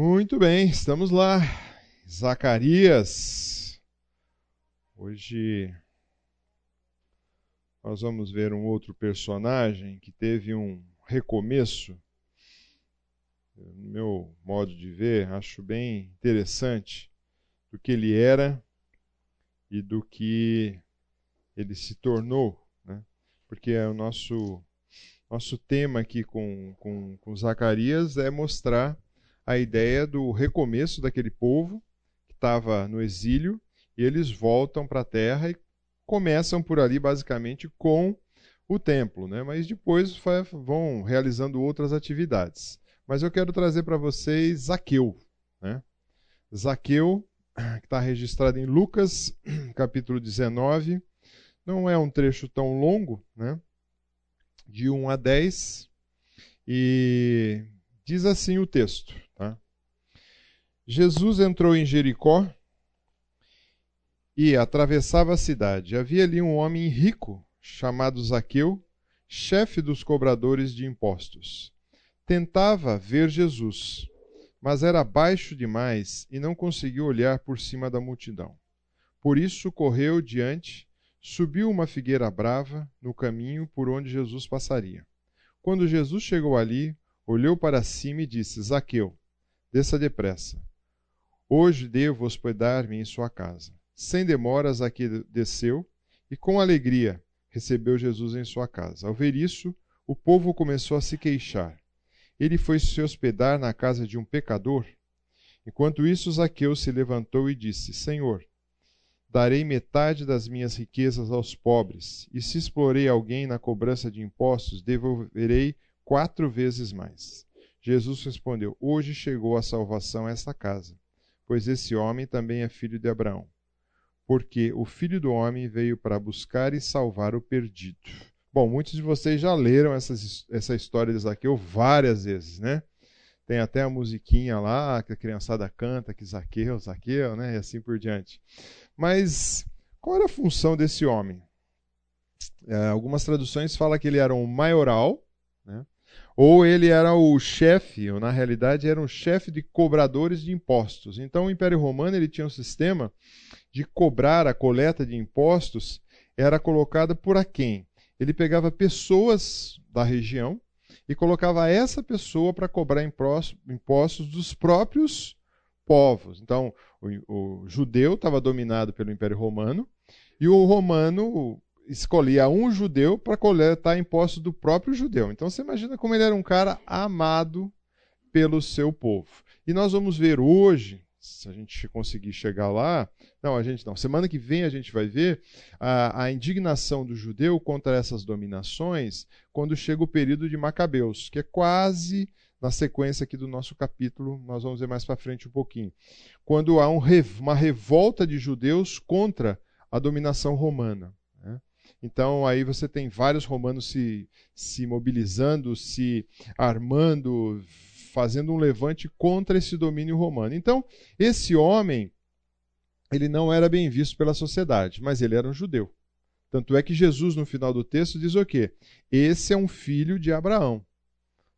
Muito bem, estamos lá. Zacarias. Hoje nós vamos ver um outro personagem que teve um recomeço. No meu modo de ver, acho bem interessante do que ele era e do que ele se tornou, né? porque é o nosso nosso tema aqui com, com, com Zacarias é mostrar a ideia do recomeço daquele povo que estava no exílio e eles voltam para a terra e começam por ali basicamente com o templo, né? mas depois vão realizando outras atividades. Mas eu quero trazer para vocês Zaqueu. Né? Zaqueu, que está registrado em Lucas, capítulo 19. Não é um trecho tão longo, né? de 1 a 10. E diz assim o texto: Jesus entrou em Jericó e atravessava a cidade. Havia ali um homem rico, chamado Zaqueu, chefe dos cobradores de impostos. Tentava ver Jesus, mas era baixo demais e não conseguiu olhar por cima da multidão. Por isso correu diante, subiu uma figueira brava no caminho por onde Jesus passaria. Quando Jesus chegou ali, olhou para cima e disse: Zaqueu, desça depressa Hoje devo hospedar-me em sua casa. Sem demoras, aqui desceu e, com alegria, recebeu Jesus em sua casa. Ao ver isso, o povo começou a se queixar. Ele foi se hospedar na casa de um pecador? Enquanto isso, Zaqueu se levantou e disse: Senhor, darei metade das minhas riquezas aos pobres, e se explorei alguém na cobrança de impostos, devolverei quatro vezes mais. Jesus respondeu: Hoje chegou a salvação a esta casa pois esse homem também é filho de Abraão. Porque o filho do homem veio para buscar e salvar o perdido. Bom, muitos de vocês já leram essas, essa história de Zaqueu várias vezes, né? Tem até a musiquinha lá que a criançada canta, que Zaqueu, Zaqueu, né? E assim por diante. Mas qual era a função desse homem? É, algumas traduções falam que ele era um maioral? Ou ele era o chefe, ou na realidade era um chefe de cobradores de impostos. Então o Império Romano ele tinha um sistema de cobrar a coleta de impostos, era colocada por a quem? Ele pegava pessoas da região e colocava essa pessoa para cobrar impostos dos próprios povos. Então, o, o judeu estava dominado pelo Império Romano e o romano escolhia um judeu para coletar impostos do próprio judeu. Então você imagina como ele era um cara amado pelo seu povo. E nós vamos ver hoje, se a gente conseguir chegar lá, não, a gente não. Semana que vem a gente vai ver a, a indignação do judeu contra essas dominações quando chega o período de Macabeus, que é quase na sequência aqui do nosso capítulo, nós vamos ver mais para frente um pouquinho. Quando há um, uma revolta de judeus contra a dominação romana. Então aí você tem vários romanos se, se mobilizando, se armando, fazendo um levante contra esse domínio romano. Então, esse homem, ele não era bem visto pela sociedade, mas ele era um judeu. Tanto é que Jesus, no final do texto, diz o quê? Esse é um filho de Abraão. Ou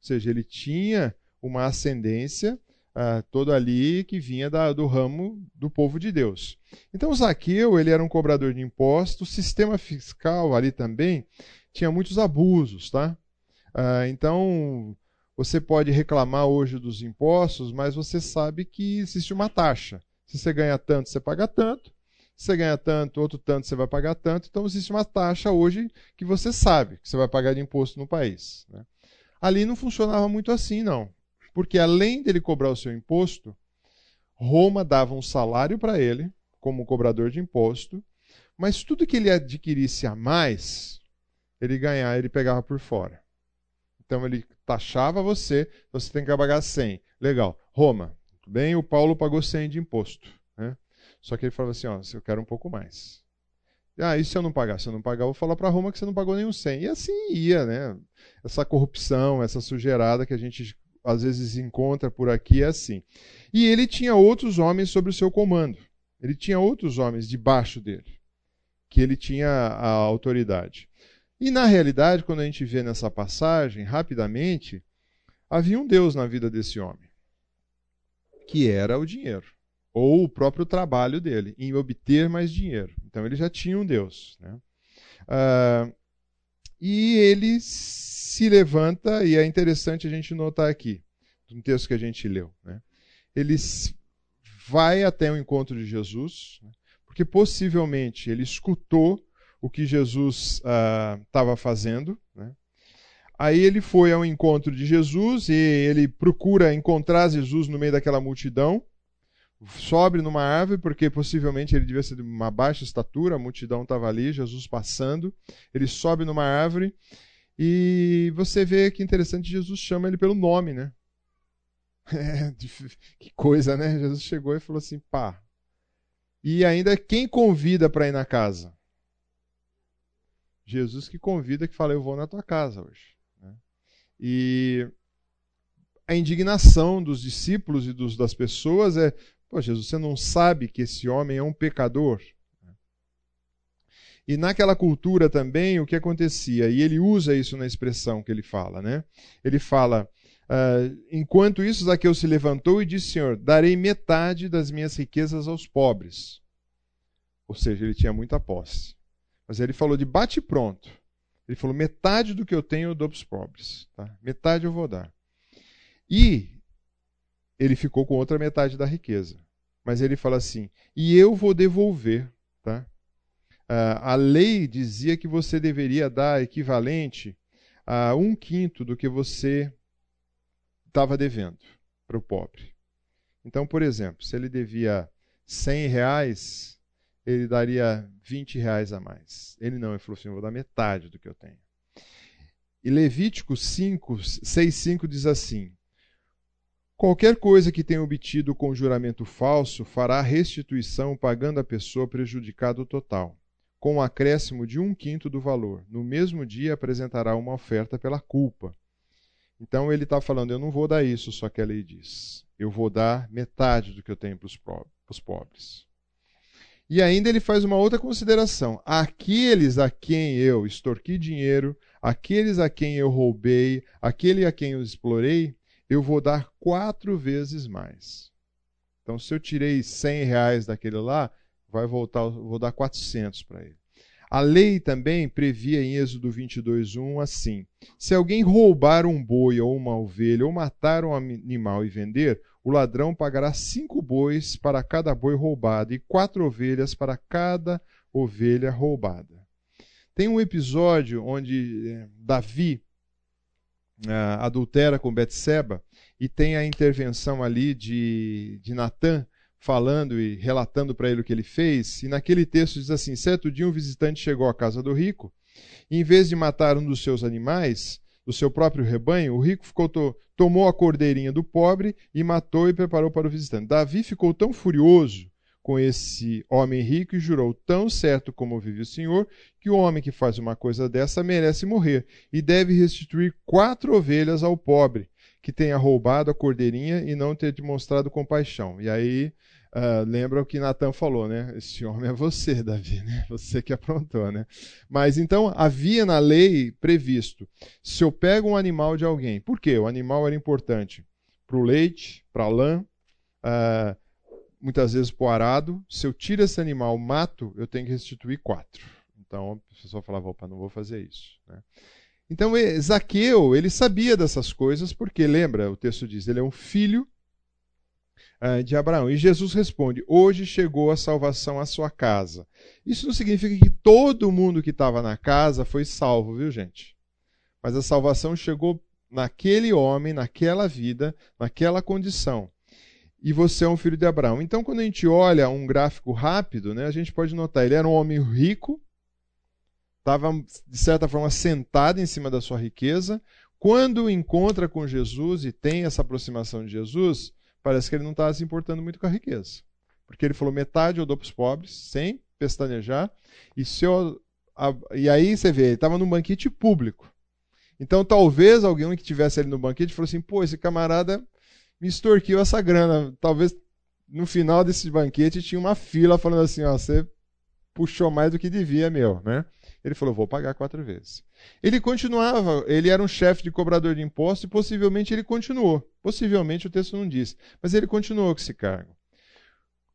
seja, ele tinha uma ascendência uh, todo ali que vinha da, do ramo do povo de Deus. Então Zaqueu ele era um cobrador de impostos, o sistema fiscal ali também tinha muitos abusos, tá? Uh, então você pode reclamar hoje dos impostos, mas você sabe que existe uma taxa. Se você ganha tanto, você paga tanto. Se você ganha tanto, outro tanto, você vai pagar tanto. Então existe uma taxa hoje que você sabe que você vai pagar de imposto no país. Né? Ali não funcionava muito assim, não. Porque além dele cobrar o seu imposto, Roma dava um salário para ele, como cobrador de imposto, mas tudo que ele adquirisse a mais, ele ganhava, ele pegava por fora. Então ele taxava você, você tem que pagar 100. Legal. Roma, tudo bem, o Paulo pagou 100 de imposto. Né? Só que ele falava assim, ó, eu quero um pouco mais. Ah, e se eu não pagar? Se eu não pagar, eu vou falar para Roma que você não pagou nenhum 100. E assim ia, né? Essa corrupção, essa sujeirada que a gente às vezes encontra por aqui é assim. E ele tinha outros homens sob o seu comando. Ele tinha outros homens debaixo dele, que ele tinha a autoridade. E na realidade, quando a gente vê nessa passagem, rapidamente, havia um Deus na vida desse homem. que era o dinheiro, ou o próprio trabalho dele, em obter mais dinheiro. Então ele já tinha um Deus. Né? Uh, e ele se levanta, e é interessante a gente notar aqui, no texto que a gente leu. Né? Ele vai até o encontro de Jesus, né? porque possivelmente ele escutou o que Jesus estava uh, fazendo. Né? Aí ele foi ao encontro de Jesus e ele procura encontrar Jesus no meio daquela multidão. Sobe numa árvore, porque possivelmente ele devia ser de uma baixa estatura, a multidão estava ali, Jesus passando. Ele sobe numa árvore e você vê que interessante, Jesus chama ele pelo nome, né? É, que coisa, né? Jesus chegou e falou assim: pá. E ainda quem convida para ir na casa? Jesus que convida, que fala: Eu vou na tua casa hoje. Né? E a indignação dos discípulos e dos, das pessoas é: Pô, Jesus, você não sabe que esse homem é um pecador? E naquela cultura também, o que acontecia? E ele usa isso na expressão que ele fala, né? Ele fala: uh, Enquanto isso, Zaqueu se levantou e disse: Senhor, darei metade das minhas riquezas aos pobres. Ou seja, ele tinha muita posse. Mas ele falou de bate pronto. Ele falou: metade do que eu tenho eu dou para os pobres. Tá? Metade eu vou dar. E ele ficou com outra metade da riqueza. Mas ele fala assim: e eu vou devolver. Tá? Uh, a lei dizia que você deveria dar equivalente a um quinto do que você estava devendo para o pobre. Então, por exemplo, se ele devia 100 reais, ele daria 20 reais a mais. Ele não, ele falou assim: eu vou dar metade do que eu tenho. E Levítico 5, 6, 5 diz assim: Qualquer coisa que tenha obtido com juramento falso fará restituição pagando a pessoa prejudicado total, com um acréscimo de um quinto do valor. No mesmo dia apresentará uma oferta pela culpa. Então ele está falando: eu não vou dar isso, só que a lei diz: eu vou dar metade do que eu tenho para os pobres. E ainda ele faz uma outra consideração: aqueles a quem eu extorqui dinheiro, aqueles a quem eu roubei, aquele a quem eu explorei, eu vou dar quatro vezes mais. Então, se eu tirei 100 reais daquele lá, vai voltar, vou dar 400 para ele. A lei também previa em Êxodo 22:1 assim: se alguém roubar um boi ou uma ovelha ou matar um animal e vender, o ladrão pagará cinco bois para cada boi roubado e quatro ovelhas para cada ovelha roubada. Tem um episódio onde eh, Davi adultera com Betseba e tem a intervenção ali de, de Natã falando e relatando para ele o que ele fez. E naquele texto diz assim: certo dia um visitante chegou à casa do rico e, em vez de matar um dos seus animais, do seu próprio rebanho, o rico ficou to tomou a cordeirinha do pobre e matou e preparou para o visitante. Davi ficou tão furioso com esse homem rico e jurou: Tão certo como vive o Senhor, que o homem que faz uma coisa dessa merece morrer e deve restituir quatro ovelhas ao pobre que tenha roubado a cordeirinha e não ter demonstrado compaixão. E aí Uh, lembra o que Natan falou, né? Esse homem é você, Davi, né? Você que aprontou, né? Mas então havia na lei previsto: se eu pego um animal de alguém, por quê? O animal era importante para o leite, para a lã, uh, muitas vezes para o arado. Se eu tiro esse animal, mato, eu tenho que restituir quatro. Então a pessoa falava: opa, não vou fazer isso. Né? Então Zaqueu, ele sabia dessas coisas, porque lembra, o texto diz, ele é um filho uh, de Abraão. E Jesus responde: Hoje chegou a salvação à sua casa. Isso não significa que todo mundo que estava na casa foi salvo, viu, gente? Mas a salvação chegou naquele homem, naquela vida, naquela condição. E você é um filho de Abraão. Então, quando a gente olha um gráfico rápido, né, a gente pode notar: ele era um homem rico, estava, de certa forma, sentado em cima da sua riqueza. Quando encontra com Jesus e tem essa aproximação de Jesus, parece que ele não estava se importando muito com a riqueza. Porque ele falou: metade eu dou para os pobres, sem pestanejar. E, se eu, a, e aí você vê, ele estava num banquete público. Então talvez alguém que estivesse ali no banquete falou assim: pô, esse camarada me extorquiu essa grana. Talvez no final desse banquete tinha uma fila falando assim: ó, você puxou mais do que devia, meu, né? Ele falou: vou pagar quatro vezes. Ele continuava, ele era um chefe de cobrador de impostos e possivelmente ele continuou. Possivelmente o texto não diz, mas ele continuou com esse cargo.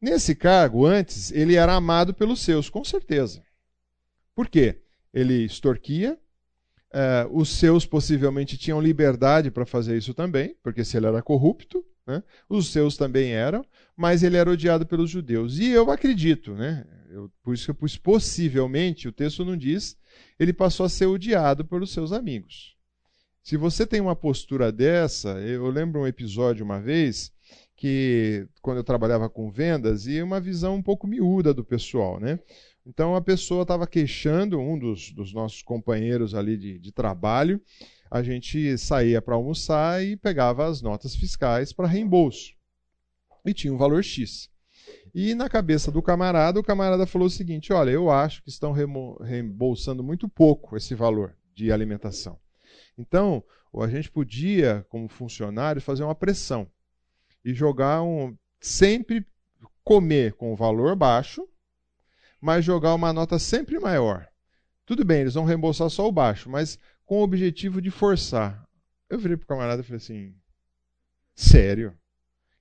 Nesse cargo, antes, ele era amado pelos seus, com certeza. Por quê? Ele extorquia, uh, os seus possivelmente tinham liberdade para fazer isso também, porque se ele era corrupto, né, os seus também eram, mas ele era odiado pelos judeus. E eu acredito, né, eu, por isso que eu pus possivelmente, o texto não diz, ele passou a ser odiado pelos seus amigos. Se você tem uma postura dessa, eu lembro um episódio uma vez que quando eu trabalhava com vendas e uma visão um pouco miúda do pessoal, né? Então a pessoa estava queixando, um dos, dos, nossos companheiros ali de, de trabalho, a gente saía para almoçar e pegava as notas fiscais para reembolso. E tinha um valor X. E na cabeça do camarada, o camarada falou o seguinte: olha, eu acho que estão reembolsando muito pouco esse valor de alimentação. Então, a gente podia, como funcionário, fazer uma pressão e jogar um. sempre comer com o valor baixo, mas jogar uma nota sempre maior. Tudo bem, eles vão reembolsar só o baixo, mas com o objetivo de forçar. Eu virei para o camarada e falei assim: sério?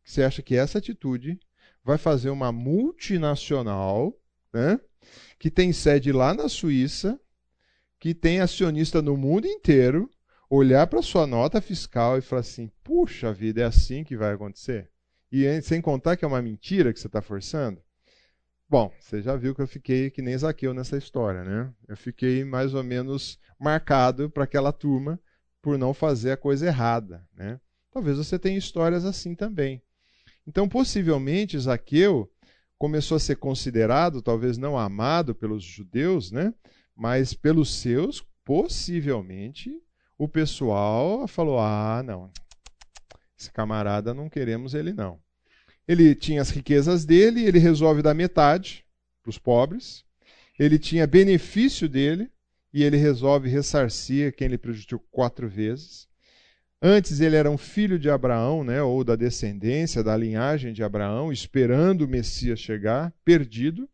Você acha que essa atitude vai fazer uma multinacional, né, que tem sede lá na Suíça, que tem acionista no mundo inteiro, olhar para sua nota fiscal e falar assim: puxa vida, é assim que vai acontecer? E sem contar que é uma mentira que você está forçando? Bom, você já viu que eu fiquei que nem Zaqueu nessa história, né? Eu fiquei mais ou menos marcado para aquela turma por não fazer a coisa errada, né? Talvez você tenha histórias assim também. Então, possivelmente, Zaqueu começou a ser considerado, talvez não amado pelos judeus, né? mas pelos seus, possivelmente, o pessoal falou: ah, não, esse camarada não queremos ele não. Ele tinha as riquezas dele, ele resolve dar metade para os pobres. Ele tinha benefício dele e ele resolve ressarcir quem ele prejudicou quatro vezes. Antes ele era um filho de Abraão, né, ou da descendência, da linhagem de Abraão, esperando o Messias chegar, perdido,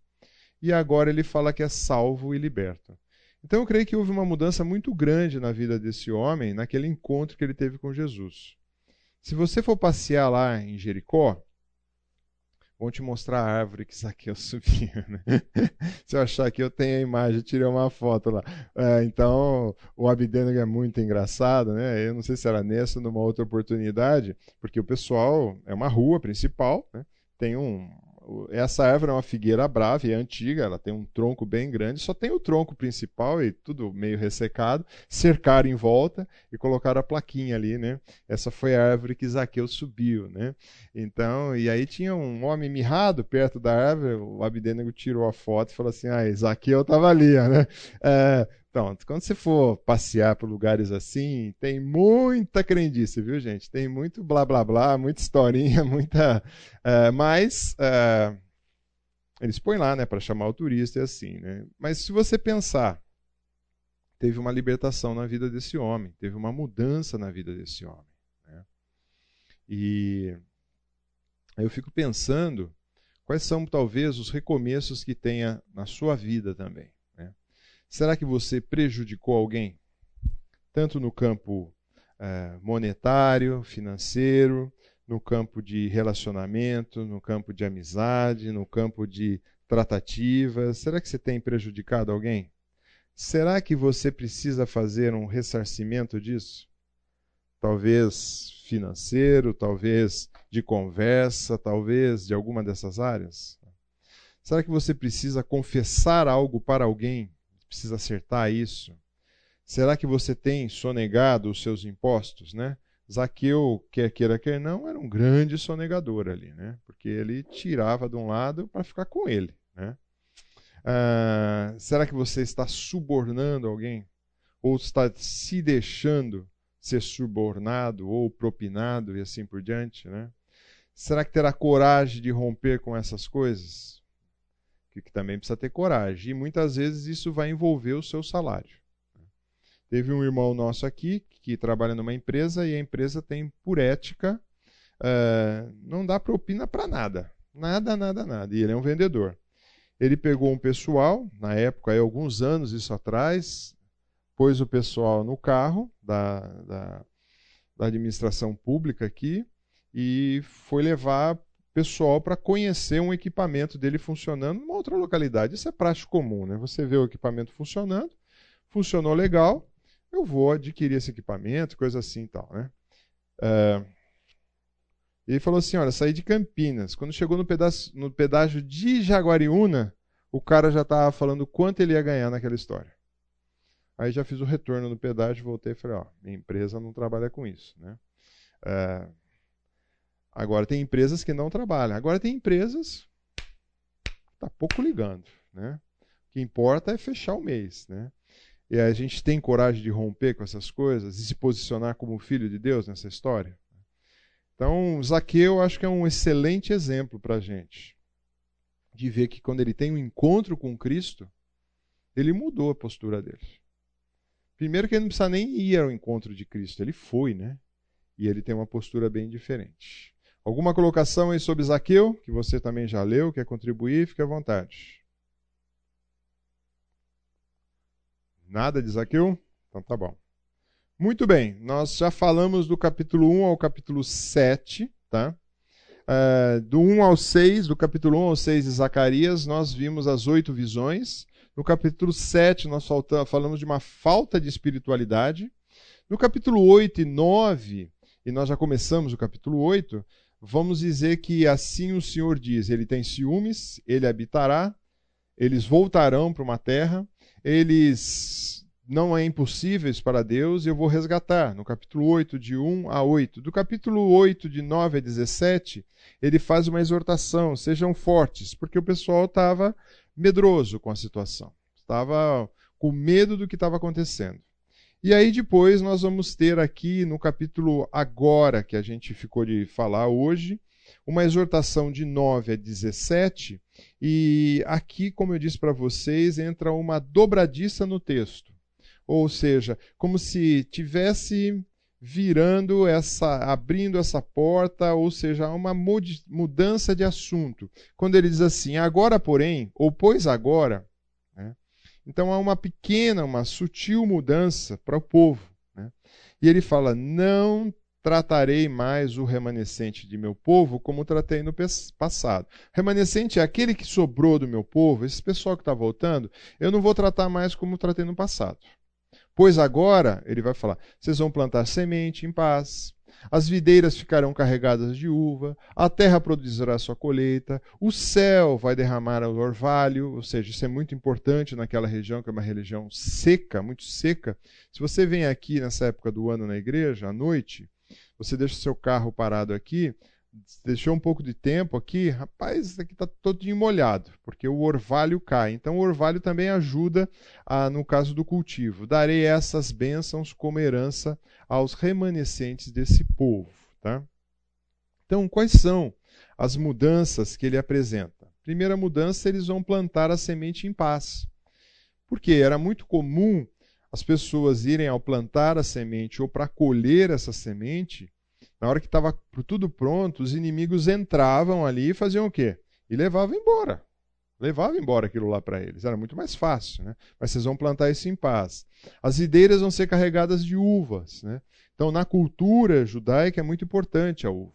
e agora ele fala que é salvo e liberto. Então eu creio que houve uma mudança muito grande na vida desse homem naquele encontro que ele teve com Jesus. Se você for passear lá em Jericó, Vou te mostrar a árvore que Zaqueu subiu. Né? Se eu achar que eu tenho a imagem, tirei uma foto lá. É, então, o Abdenego é muito engraçado, né? Eu não sei se era nessa ou numa outra oportunidade, porque o pessoal é uma rua principal, né? tem um, essa árvore é uma figueira brava e é antiga, ela tem um tronco bem grande, só tem o tronco principal e tudo meio ressecado. Cercaram em volta e colocaram a plaquinha ali, né? Essa foi a árvore que Zaqueu subiu, né? Então, e aí tinha um homem mirrado perto da árvore, o Abdenego tirou a foto e falou assim: ah, Zaqueu estava ali, né? É, então, quando você for passear por lugares assim, tem muita crendice, viu, gente? Tem muito blá blá blá, muita historinha, muita. Uh, mas uh, eles põem lá, né, para chamar o turista e assim, né? Mas se você pensar, teve uma libertação na vida desse homem, teve uma mudança na vida desse homem. Né? E eu fico pensando quais são talvez os recomeços que tenha na sua vida também. Será que você prejudicou alguém? Tanto no campo é, monetário, financeiro, no campo de relacionamento, no campo de amizade, no campo de tratativas. Será que você tem prejudicado alguém? Será que você precisa fazer um ressarcimento disso? Talvez financeiro, talvez de conversa, talvez de alguma dessas áreas? Será que você precisa confessar algo para alguém precisa acertar isso. Será que você tem sonegado os seus impostos, né? Zaqueu, quer queira, quer não, era um grande sonegador ali, né? Porque ele tirava de um lado para ficar com ele, né? Ah, será que você está subornando alguém? Ou está se deixando ser subornado ou propinado e assim por diante, né? Será que terá coragem de romper com essas coisas? Que, que também precisa ter coragem. E muitas vezes isso vai envolver o seu salário. Teve um irmão nosso aqui que trabalha numa empresa e a empresa tem, por ética, uh, não dá propina para nada. Nada, nada, nada. E ele é um vendedor. ele pegou um pessoal, na época, aí, alguns anos isso atrás, pôs o pessoal no carro da, da, da administração pública aqui e foi levar pessoal para conhecer um equipamento dele funcionando numa outra localidade. Isso é prático comum, né? Você vê o equipamento funcionando, funcionou legal, eu vou adquirir esse equipamento, coisa assim e tal, né? É... Ele falou assim, olha, saí de Campinas. Quando chegou no, pedaço, no pedágio de Jaguariúna, o cara já estava falando quanto ele ia ganhar naquela história. Aí já fiz o retorno no pedágio, voltei e falei, ó, minha empresa não trabalha com isso, né? É... Agora tem empresas que não trabalham. Agora tem empresas tá pouco ligando, né? O que importa é fechar o mês, né? E a gente tem coragem de romper com essas coisas e se posicionar como filho de Deus nessa história. Então, Zaqueu acho que é um excelente exemplo para a gente de ver que quando ele tem um encontro com Cristo, ele mudou a postura dele. Primeiro que ele não precisa nem ir ao encontro de Cristo, ele foi, né? E ele tem uma postura bem diferente. Alguma colocação aí sobre Zaqueu, que você também já leu, quer contribuir, fique à vontade. Nada de Zaqueu? Então tá bom. Muito bem, nós já falamos do capítulo 1 ao capítulo 7, tá? Uh, do 1 ao 6, do capítulo 1 ao 6 de Zacarias, nós vimos as oito visões. No capítulo 7, nós falamos de uma falta de espiritualidade. No capítulo 8 e 9, e nós já começamos o capítulo 8, vamos dizer que assim o Senhor diz: Ele tem ciúmes, ele habitará, eles voltarão para uma terra, eles não é impossíveis para Deus, eu vou resgatar. No capítulo 8, de 1 a 8. Do capítulo 8, de 9 a 17, ele faz uma exortação: sejam fortes, porque o pessoal estava medroso com a situação, estava com medo do que estava acontecendo. E aí depois nós vamos ter aqui no capítulo agora, que a gente ficou de falar hoje, uma exortação de 9 a 17, e aqui, como eu disse para vocês, entra uma dobradiça no texto. Ou seja, como se tivesse virando essa, abrindo essa porta, ou seja, uma mudança de assunto. Quando ele diz assim, agora, porém, ou pois agora? Então há uma pequena, uma sutil mudança para o povo. Né? E ele fala: não tratarei mais o remanescente de meu povo como tratei no passado. Remanescente é aquele que sobrou do meu povo, esse pessoal que está voltando, eu não vou tratar mais como tratei no passado. Pois agora, ele vai falar, vocês vão plantar semente em paz, as videiras ficarão carregadas de uva, a terra produzirá sua colheita, o céu vai derramar o orvalho, ou seja, isso é muito importante naquela região, que é uma região seca, muito seca. Se você vem aqui nessa época do ano na igreja, à noite, você deixa seu carro parado aqui, deixou um pouco de tempo aqui, rapaz, isso aqui está todinho molhado, porque o orvalho cai. Então o orvalho também ajuda a, no caso do cultivo. Darei essas bênçãos como herança aos remanescentes desse povo. Tá? Então, quais são as mudanças que ele apresenta? Primeira mudança, eles vão plantar a semente em paz. Porque era muito comum as pessoas irem ao plantar a semente ou para colher essa semente, na hora que estava tudo pronto, os inimigos entravam ali e faziam o quê? E levavam embora. Levavam embora aquilo lá para eles. Era muito mais fácil, né? Mas vocês vão plantar isso em paz. As videiras vão ser carregadas de uvas, né? Então, na cultura judaica é muito importante a uva.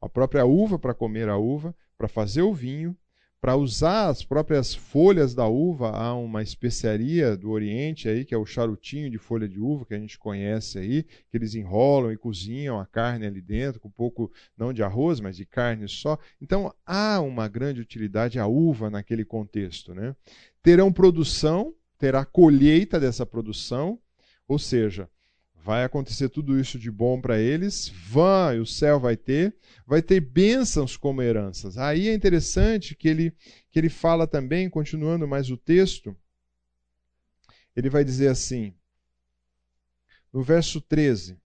A própria uva para comer a uva, para fazer o vinho para usar as próprias folhas da uva, há uma especiaria do Oriente aí, que é o charutinho de folha de uva, que a gente conhece aí, que eles enrolam e cozinham a carne ali dentro, com um pouco, não de arroz, mas de carne só. Então, há uma grande utilidade a uva naquele contexto. Né? Terão produção, terá colheita dessa produção, ou seja, Vai acontecer tudo isso de bom para eles, vão, e o céu vai ter, vai ter bênçãos como heranças. Aí é interessante que ele, que ele fala também, continuando mais o texto, ele vai dizer assim, no verso 13: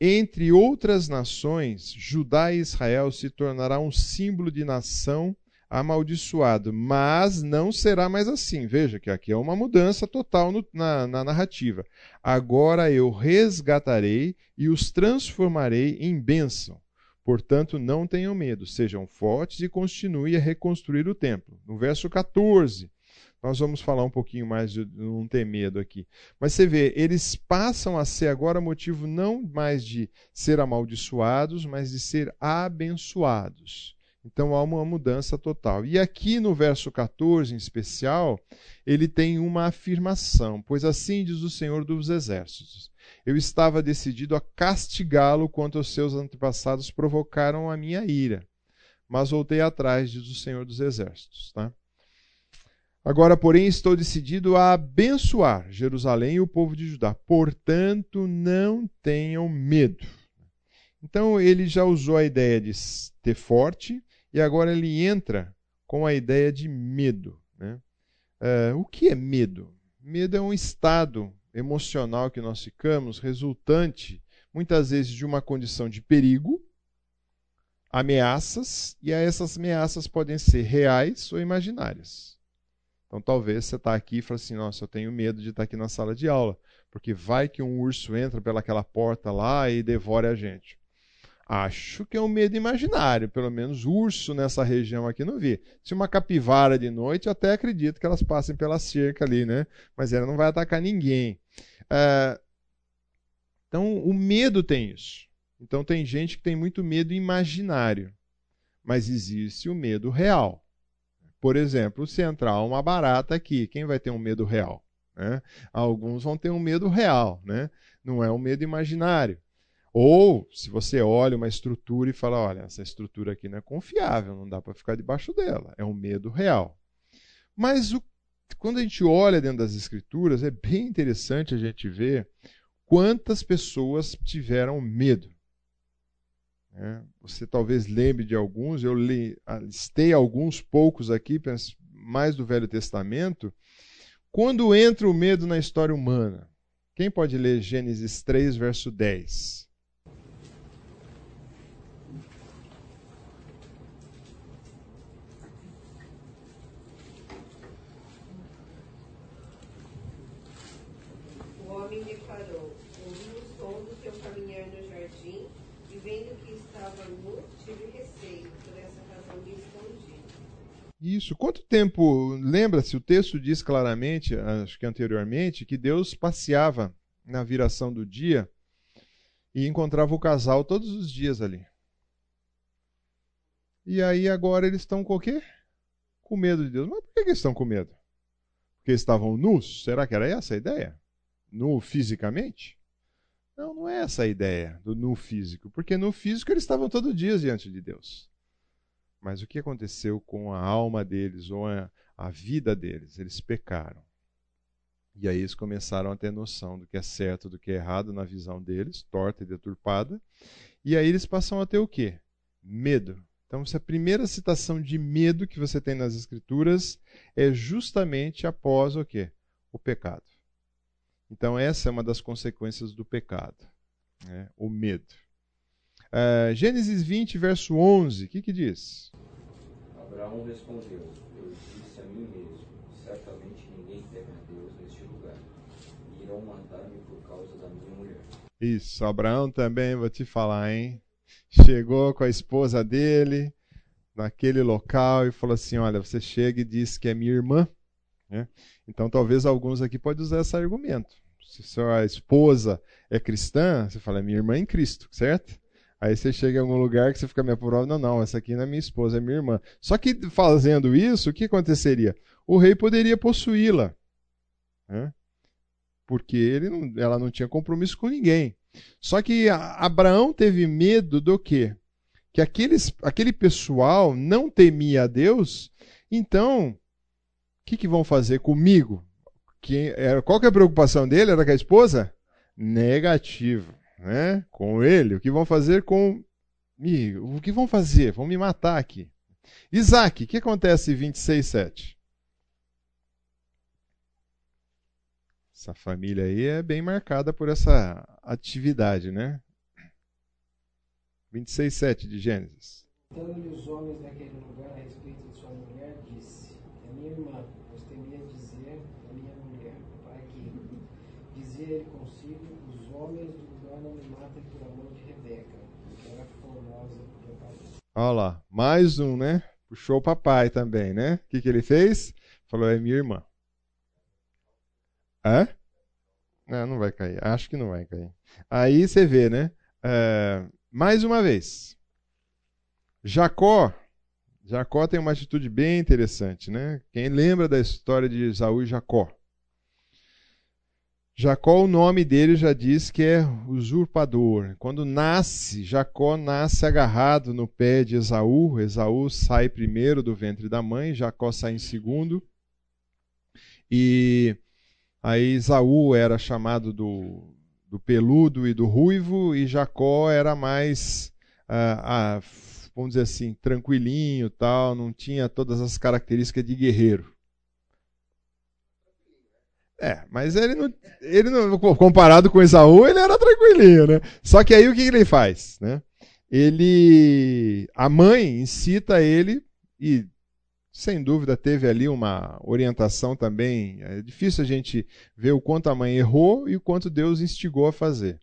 Entre outras nações, Judá e Israel se tornará um símbolo de nação amaldiçoado, mas não será mais assim. Veja que aqui é uma mudança total no, na, na narrativa. Agora eu resgatarei e os transformarei em bênção, Portanto, não tenham medo, sejam fortes e continuem a reconstruir o templo. No verso 14, nós vamos falar um pouquinho mais de não ter medo aqui. Mas você vê, eles passam a ser agora motivo não mais de ser amaldiçoados, mas de ser abençoados. Então há uma mudança total. E aqui no verso 14, em especial, ele tem uma afirmação: Pois assim diz o Senhor dos Exércitos: Eu estava decidido a castigá-lo quanto os seus antepassados provocaram a minha ira. Mas voltei atrás, diz o Senhor dos Exércitos. Tá? Agora, porém, estou decidido a abençoar Jerusalém e o povo de Judá. Portanto, não tenham medo. Então, ele já usou a ideia de ter forte, e agora ele entra com a ideia de medo. Né? Uh, o que é medo? Medo é um estado emocional que nós ficamos resultante, muitas vezes, de uma condição de perigo, ameaças, e essas ameaças podem ser reais ou imaginárias. Então, talvez você está aqui e fala assim: Nossa, eu tenho medo de estar tá aqui na sala de aula, porque vai que um urso entra pelaquela porta lá e devore a gente. Acho que é um medo imaginário, pelo menos urso nessa região aqui não vi. Se uma capivara de noite, eu até acredito que elas passem pela cerca ali, né? Mas ela não vai atacar ninguém. É... Então, o medo tem isso. Então, tem gente que tem muito medo imaginário, mas existe o medo real. Por exemplo, se entrar uma barata aqui, quem vai ter um medo real? Né? Alguns vão ter um medo real, né? não é um medo imaginário. Ou se você olha uma estrutura e fala, olha, essa estrutura aqui não é confiável, não dá para ficar debaixo dela. É um medo real. Mas o, quando a gente olha dentro das escrituras, é bem interessante a gente ver quantas pessoas tiveram medo. É, você talvez lembre de alguns, eu li, listei alguns poucos aqui, mais do Velho Testamento. Quando entra o medo na história humana? Quem pode ler Gênesis 3, verso 10? Isso. Quanto tempo. Lembra-se, o texto diz claramente, acho que anteriormente, que Deus passeava na viração do dia e encontrava o casal todos os dias ali. E aí agora eles estão com o quê? Com medo de Deus. Mas por que eles estão com medo? Porque estavam nus? Será que era essa a ideia? Nu fisicamente? Não, não é essa a ideia do nu físico. Porque no físico eles estavam todos os dias diante de Deus. Mas o que aconteceu com a alma deles, ou a, a vida deles? Eles pecaram. E aí eles começaram a ter noção do que é certo, do que é errado na visão deles, torta e deturpada. E aí eles passam a ter o quê? Medo. Então, essa primeira citação de medo que você tem nas Escrituras é justamente após o quê? O pecado. Então, essa é uma das consequências do pecado, né? o medo. Uh, Gênesis 20, verso 11, o que, que diz? Abraão respondeu: Eu disse a mim mesmo: certamente ninguém teme a Deus neste lugar, e irão matar-me por causa da minha mulher. Isso, Abraão também, vou te falar, hein? Chegou com a esposa dele naquele local e falou assim: Olha, você chega e diz que é minha irmã. Né? Então, talvez alguns aqui podem usar esse argumento. Se sua esposa é cristã, você fala, é minha irmã em Cristo, certo? Aí você chega em algum lugar que você fica meio prova, não, não, essa aqui não é minha esposa, é minha irmã. Só que fazendo isso, o que aconteceria? O rei poderia possuí-la. Né? Porque ele não, ela não tinha compromisso com ninguém. Só que Abraão teve medo do quê? Que aqueles, aquele pessoal não temia a Deus, então, o que, que vão fazer comigo? Que, qual que é a preocupação dele? Era com a esposa? Negativo né, com ele, o que vão fazer com o que vão fazer? Vão me matar aqui. Isaac, o que acontece em 26, 7? Essa família aí é bem marcada por essa atividade, né? 26, 7 de Gênesis. Então os homens daquele lugar a respeito de sua mulher, disse: É minha irmã, pois temia dizer a minha mulher, para que dizia ele consigo: Os homens do Olha lá, mais um, né? Puxou o papai também, né? O que, que ele fez? Falou, é minha irmã. Hã? Não, não vai cair. Acho que não vai cair. Aí você vê, né? É, mais uma vez. Jacó. Jacó tem uma atitude bem interessante, né? Quem lembra da história de Esaú e Jacó? Jacó, o nome dele já diz que é usurpador. Quando nasce, Jacó nasce agarrado no pé de Esaú. Esaú sai primeiro do ventre da mãe, Jacó sai em segundo. E aí Esaú era chamado do, do peludo e do ruivo, e Jacó era mais, ah, ah, vamos dizer assim, tranquilinho, tal, não tinha todas as características de guerreiro. É, mas ele não, ele não, comparado com Esaú, ele era tranquilinho, né? Só que aí o que ele faz, né? Ele, a mãe incita ele e sem dúvida teve ali uma orientação também. É difícil a gente ver o quanto a mãe errou e o quanto Deus instigou a fazer.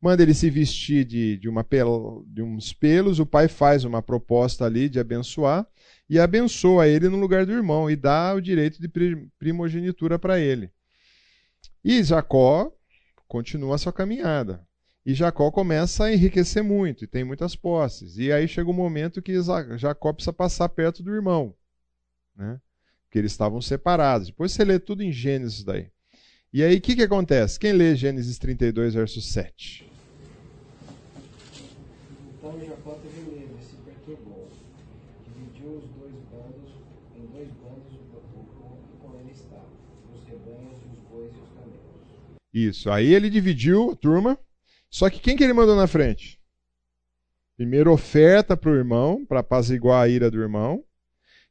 Manda ele se vestir de, de, uma pel, de uns pelos, o pai faz uma proposta ali de abençoar e abençoa ele no lugar do irmão e dá o direito de primogenitura para ele. E Jacó continua a sua caminhada. E Jacó começa a enriquecer muito e tem muitas posses. E aí chega o um momento que Jacó precisa passar perto do irmão, né? Porque eles estavam separados. Depois você lê tudo em Gênesis daí. E aí o que, que acontece? Quem lê Gênesis 32, verso 7? Então Jacó teve medo e se perturbou. Dividiu os dois bandos, em dois bandos o povo que com ele estava, os rebanhos e os bois e os isso. Aí ele dividiu a turma. Só que quem que ele mandou na frente? Primeiro oferta para o irmão, para apaziguar a ira do irmão.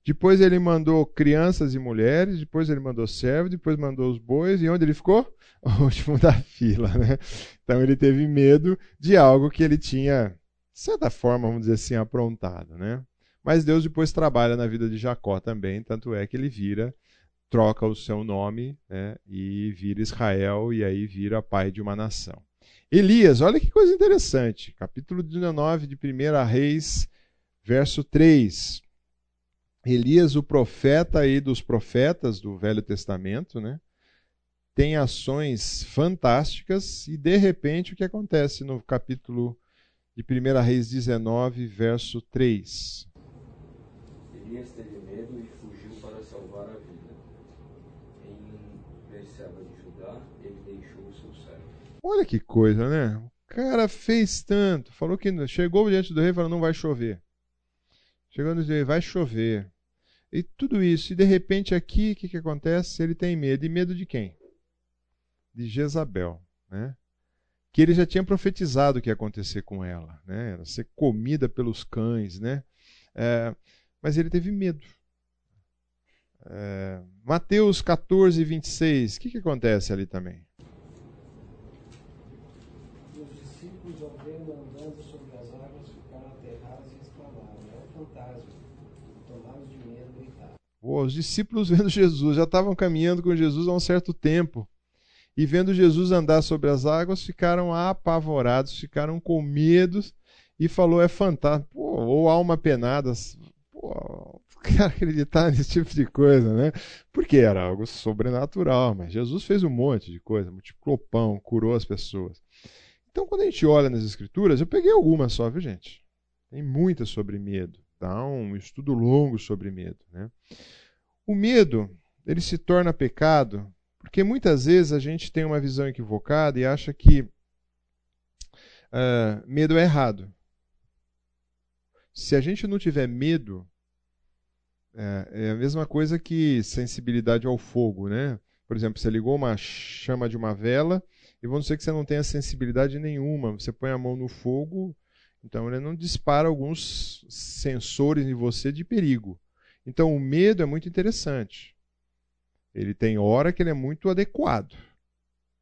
Depois ele mandou crianças e mulheres. Depois ele mandou servos. Depois mandou os bois. E onde ele ficou? O último da fila. Né? Então ele teve medo de algo que ele tinha, de certa forma, vamos dizer assim, aprontado. Né? Mas Deus depois trabalha na vida de Jacó também. Tanto é que ele vira troca o seu nome né, e vira Israel, e aí vira pai de uma nação. Elias, olha que coisa interessante. Capítulo 19 de 1 Reis, verso 3. Elias, o profeta aí dos profetas do Velho Testamento, né? Tem ações fantásticas e de repente o que acontece no capítulo de 1 Reis 19, verso 3? Elias teve medo e Olha que coisa, né? O cara fez tanto, falou que chegou diante do rei e falou: não vai chover. Chegou diante do rei, vai chover. E tudo isso, e de repente aqui, o que, que acontece? Ele tem medo. E medo de quem? De Jezabel, né? Que ele já tinha profetizado o que ia acontecer com ela, né? Ela ser comida pelos cães, né? É, mas ele teve medo. É, Mateus 14, 26, o que, que acontece ali também? Os discípulos vendo Jesus, já estavam caminhando com Jesus há um certo tempo. E vendo Jesus andar sobre as águas, ficaram apavorados, ficaram com medo e falou: é fantástico. Pô, ou alma penada. Pô, quero acreditar nesse tipo de coisa, né? Porque era algo sobrenatural, mas Jesus fez um monte de coisa, multiplicou pão, curou as pessoas. Então, quando a gente olha nas Escrituras, eu peguei algumas só, viu, gente? Tem muitas sobre medo. Dá um estudo longo sobre medo, né? O medo, ele se torna pecado porque muitas vezes a gente tem uma visão equivocada e acha que uh, medo é errado. Se a gente não tiver medo, é, é, a mesma coisa que sensibilidade ao fogo, né? Por exemplo, você ligou uma chama de uma vela e vamos dizer que você não tenha sensibilidade nenhuma. Você põe a mão no fogo, então ele não dispara alguns sensores em você de perigo. Então o medo é muito interessante. Ele tem hora que ele é muito adequado.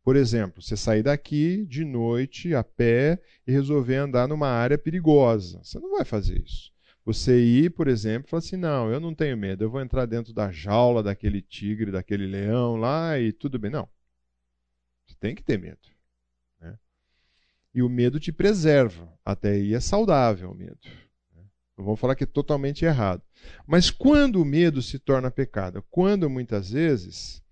Por exemplo, você sair daqui de noite a pé e resolver andar numa área perigosa. Você não vai fazer isso. Você ir, por exemplo, e falar assim: não, eu não tenho medo, eu vou entrar dentro da jaula daquele tigre, daquele leão lá e tudo bem. Não. Você tem que ter medo. E o medo te preserva. Até aí é saudável o medo. Não vamos falar que é totalmente errado. Mas quando o medo se torna pecado? Quando muitas vezes,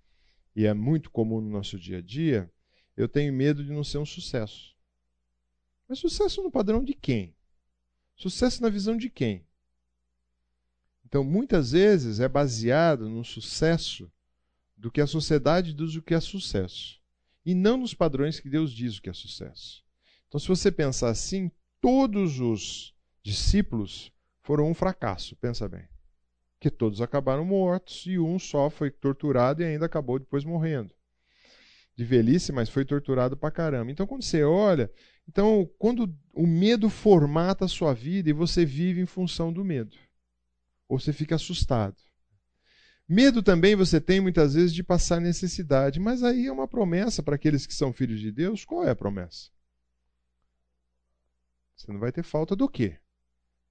e é muito comum no nosso dia a dia, eu tenho medo de não ser um sucesso. Mas sucesso no padrão de quem? Sucesso na visão de quem? Então, muitas vezes é baseado no sucesso do que a sociedade diz o que é sucesso, e não nos padrões que Deus diz o que é sucesso. Então, se você pensar assim, todos os discípulos foram um fracasso, pensa bem. Que todos acabaram mortos e um só foi torturado e ainda acabou depois morrendo. De velhice, mas foi torturado pra caramba. Então, quando você olha, então, quando o medo formata a sua vida e você vive em função do medo, ou você fica assustado. Medo também você tem muitas vezes de passar necessidade, mas aí é uma promessa para aqueles que são filhos de Deus. Qual é a promessa? Você não vai ter falta do quê?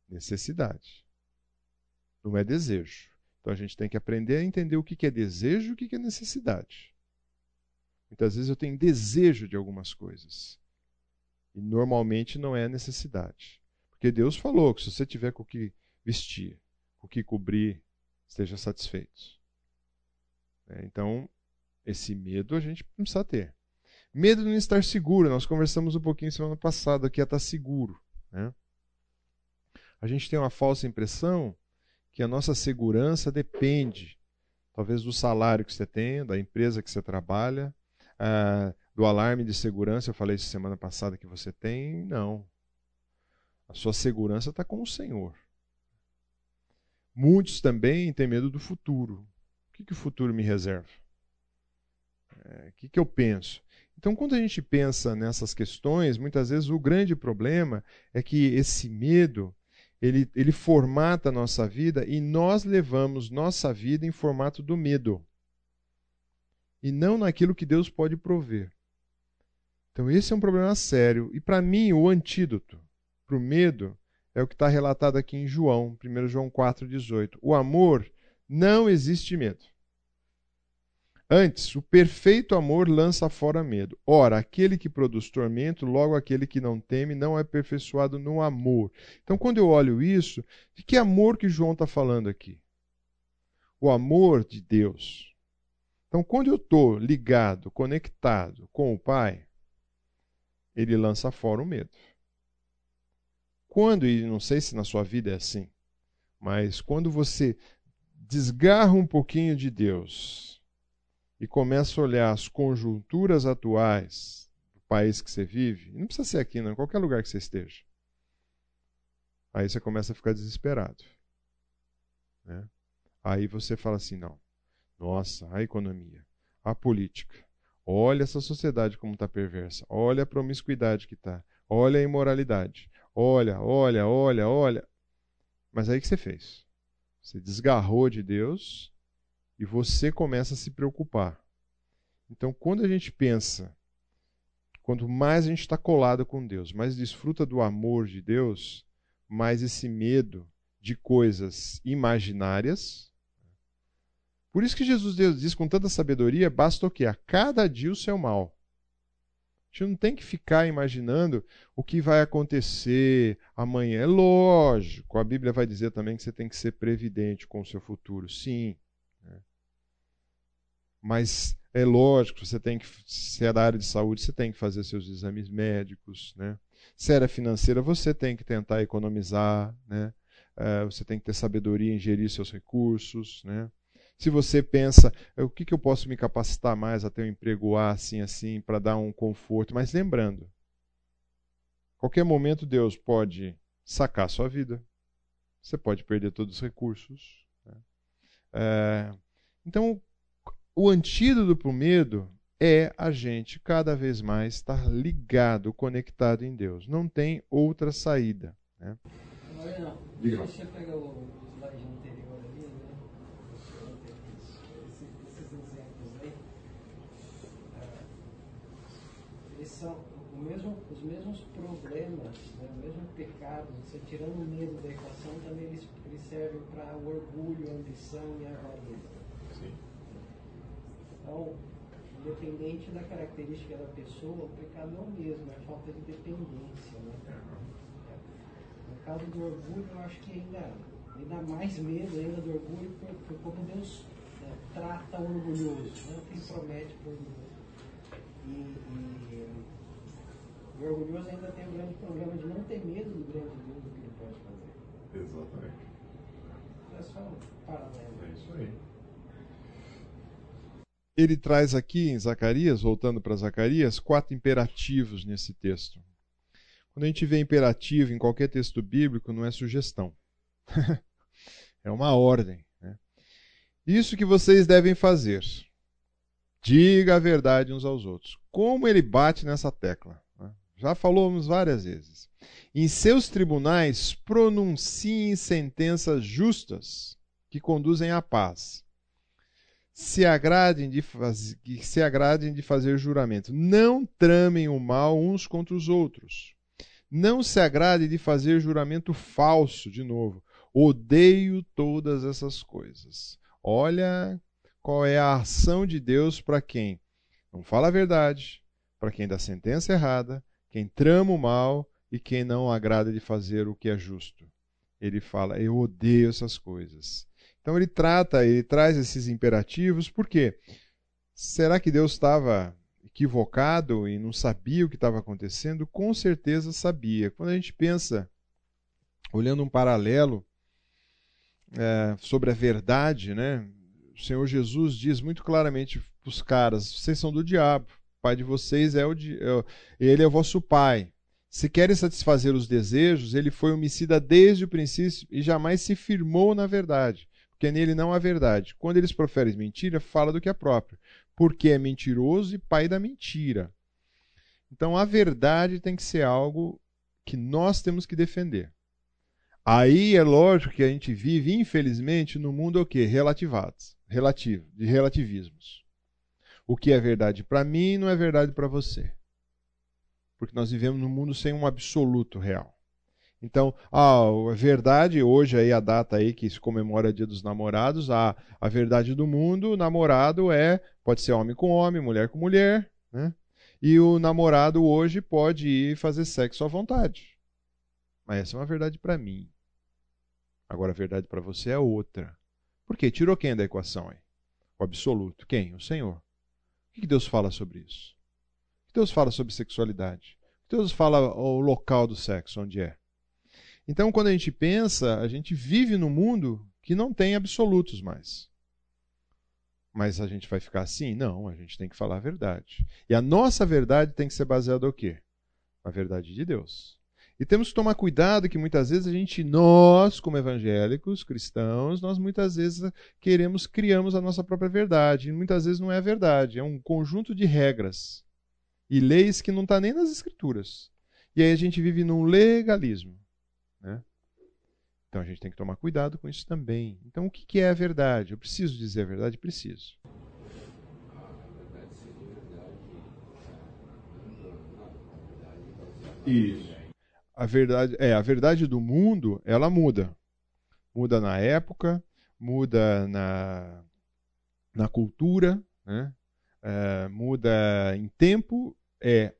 Necessidade. Não é desejo. Então a gente tem que aprender a entender o que é desejo e o que é necessidade. Muitas vezes eu tenho desejo de algumas coisas. E normalmente não é necessidade. Porque Deus falou que se você tiver com o que vestir, com o que cobrir, esteja satisfeito. É, então, esse medo a gente precisa ter. Medo de não estar seguro. Nós conversamos um pouquinho semana passada que é estar seguro. Né? A gente tem uma falsa impressão que a nossa segurança depende, talvez, do salário que você tem, da empresa que você trabalha, ah, do alarme de segurança, eu falei isso semana passada que você tem, não. A sua segurança está com o Senhor. Muitos também têm medo do futuro. O que, que o futuro me reserva? É, o que, que eu penso? Então, quando a gente pensa nessas questões, muitas vezes o grande problema é que esse medo ele, ele formata a nossa vida e nós levamos nossa vida em formato do medo e não naquilo que Deus pode prover. Então, esse é um problema sério. E para mim, o antídoto para o medo é o que está relatado aqui em João, 1 João 4,18. O amor não existe medo. Antes, o perfeito amor lança fora medo. Ora, aquele que produz tormento, logo aquele que não teme, não é aperfeiçoado no amor. Então, quando eu olho isso, de que amor que João está falando aqui? O amor de Deus. Então, quando eu estou ligado, conectado com o Pai, ele lança fora o medo. Quando, e não sei se na sua vida é assim, mas quando você desgarra um pouquinho de Deus e começa a olhar as conjunturas atuais do país que você vive, não precisa ser aqui, não, em qualquer lugar que você esteja, aí você começa a ficar desesperado. Né? Aí você fala assim: não, nossa, a economia, a política, Olha essa sociedade como está perversa. Olha a promiscuidade que está. Olha a imoralidade. Olha, olha, olha, olha. Mas aí que você fez? Você desgarrou de Deus e você começa a se preocupar. Então, quando a gente pensa, quanto mais a gente está colado com Deus, mais desfruta do amor de Deus, mais esse medo de coisas imaginárias, por isso que Jesus Deus diz com tanta sabedoria: basta o que? A cada dia o seu mal. A gente não tem que ficar imaginando o que vai acontecer amanhã. É lógico, a Bíblia vai dizer também que você tem que ser previdente com o seu futuro. Sim. Mas é lógico, você tem que, se é da área de saúde, você tem que fazer seus exames médicos. Né? Se era financeira, você tem que tentar economizar. Né? Uh, você tem que ter sabedoria em gerir seus recursos. Né? Se você pensa, o que, que eu posso me capacitar mais a ter um emprego A, assim, assim, para dar um conforto, mas lembrando, qualquer momento Deus pode sacar sua vida, você pode perder todos os recursos. Né? É, então, o antídoto para o medo é a gente cada vez mais estar ligado, conectado em Deus. Não tem outra saída. Né? Não, Diga. Deixa eu pegar o são mesmo, os mesmos problemas, né, o mesmo pecado, você tirando o medo da equação, também eles, eles servem para o orgulho, a ambição e a avareza. Então, independente da característica da pessoa, o pecado é o mesmo, é falta de dependência. Né? causa do orgulho, eu acho que ainda, ainda mais medo ainda do orgulho por, por como Deus né, trata o orgulhoso, né? o que ele promete para o orgulhoso. E, e, o orgulhoso ainda tem o grande problema de não ter medo do grande Deus do que ele pode fazer. Exatamente. É só um paralelo. É isso aí. Ele traz aqui em Zacarias, voltando para Zacarias, quatro imperativos nesse texto. Quando a gente vê imperativo em qualquer texto bíblico, não é sugestão. é uma ordem. Né? Isso que vocês devem fazer. Diga a verdade uns aos outros. Como ele bate nessa tecla? Né? Já falamos várias vezes. Em seus tribunais, pronunciem sentenças justas que conduzem à paz se agradem de, faz, se agradem de fazer juramento. Não tramem o mal uns contra os outros. Não se agrade de fazer juramento falso, de novo. Odeio todas essas coisas. Olha qual é a ação de Deus para quem não fala a verdade, para quem dá sentença errada, quem trama o mal e quem não agrada de fazer o que é justo. Ele fala: Eu odeio essas coisas. Então ele trata, ele traz esses imperativos, por quê? Será que Deus estava equivocado e não sabia o que estava acontecendo? Com certeza sabia. Quando a gente pensa, olhando um paralelo é, sobre a verdade, né? O Senhor Jesus diz muito claramente para os caras: vocês são do diabo, o pai de vocês é o, é, ele é o vosso pai. Se querem satisfazer os desejos, ele foi homicida desde o princípio e jamais se firmou na verdade porque nele não há verdade. Quando eles proferem mentira, fala do que é próprio, porque é mentiroso e pai da mentira. Então a verdade tem que ser algo que nós temos que defender. Aí é lógico que a gente vive, infelizmente, no mundo o quê? Relativados, relativo, de relativismos. O que é verdade para mim não é verdade para você. Porque nós vivemos num mundo sem um absoluto real. Então, a verdade, hoje aí a data aí que se comemora o Dia dos Namorados, a, a verdade do mundo, namorado é, pode ser homem com homem, mulher com mulher, né? E o namorado hoje pode ir fazer sexo à vontade. Mas essa é uma verdade para mim. Agora a verdade para você é outra. Por quê? Tirou quem da equação aí? O absoluto. Quem? O Senhor. O que Deus fala sobre isso? O que Deus fala sobre sexualidade? O que Deus fala o local do sexo, onde é? Então, quando a gente pensa, a gente vive num mundo que não tem absolutos mais. Mas a gente vai ficar assim? Não, a gente tem que falar a verdade. E a nossa verdade tem que ser baseada no quê? Na verdade de Deus. E temos que tomar cuidado que muitas vezes a gente, nós, como evangélicos, cristãos, nós muitas vezes queremos, criamos a nossa própria verdade. E muitas vezes não é a verdade, é um conjunto de regras e leis que não está nem nas escrituras. E aí a gente vive num legalismo. Né? Então a gente tem que tomar cuidado com isso também. Então o que é a verdade? Eu preciso dizer a verdade? Preciso. Isso. A verdade é a verdade do mundo, ela muda. Muda na época, muda na, na cultura, né? É, muda em tempo. É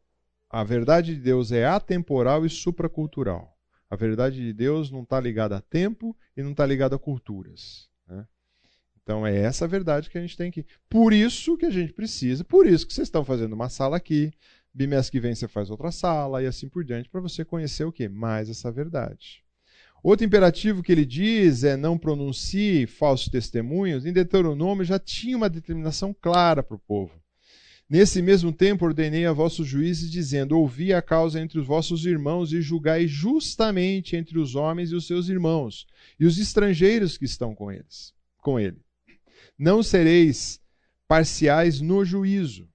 a verdade de Deus é atemporal e supracultural. A verdade de Deus não está ligada a tempo e não está ligada a culturas. Né? Então é essa a verdade que a gente tem que. Por isso que a gente precisa, por isso que vocês estão fazendo uma sala aqui, bimestre que vem você faz outra sala e assim por diante, para você conhecer o que? Mais essa verdade. Outro imperativo que ele diz é não pronuncie falsos testemunhos. Em Deuteronômio já tinha uma determinação clara para o povo. Nesse mesmo tempo ordenei a vossos juízes, dizendo: Ouvi a causa entre os vossos irmãos e julgai justamente entre os homens e os seus irmãos, e os estrangeiros que estão com eles, com ele. Não sereis parciais no juízo.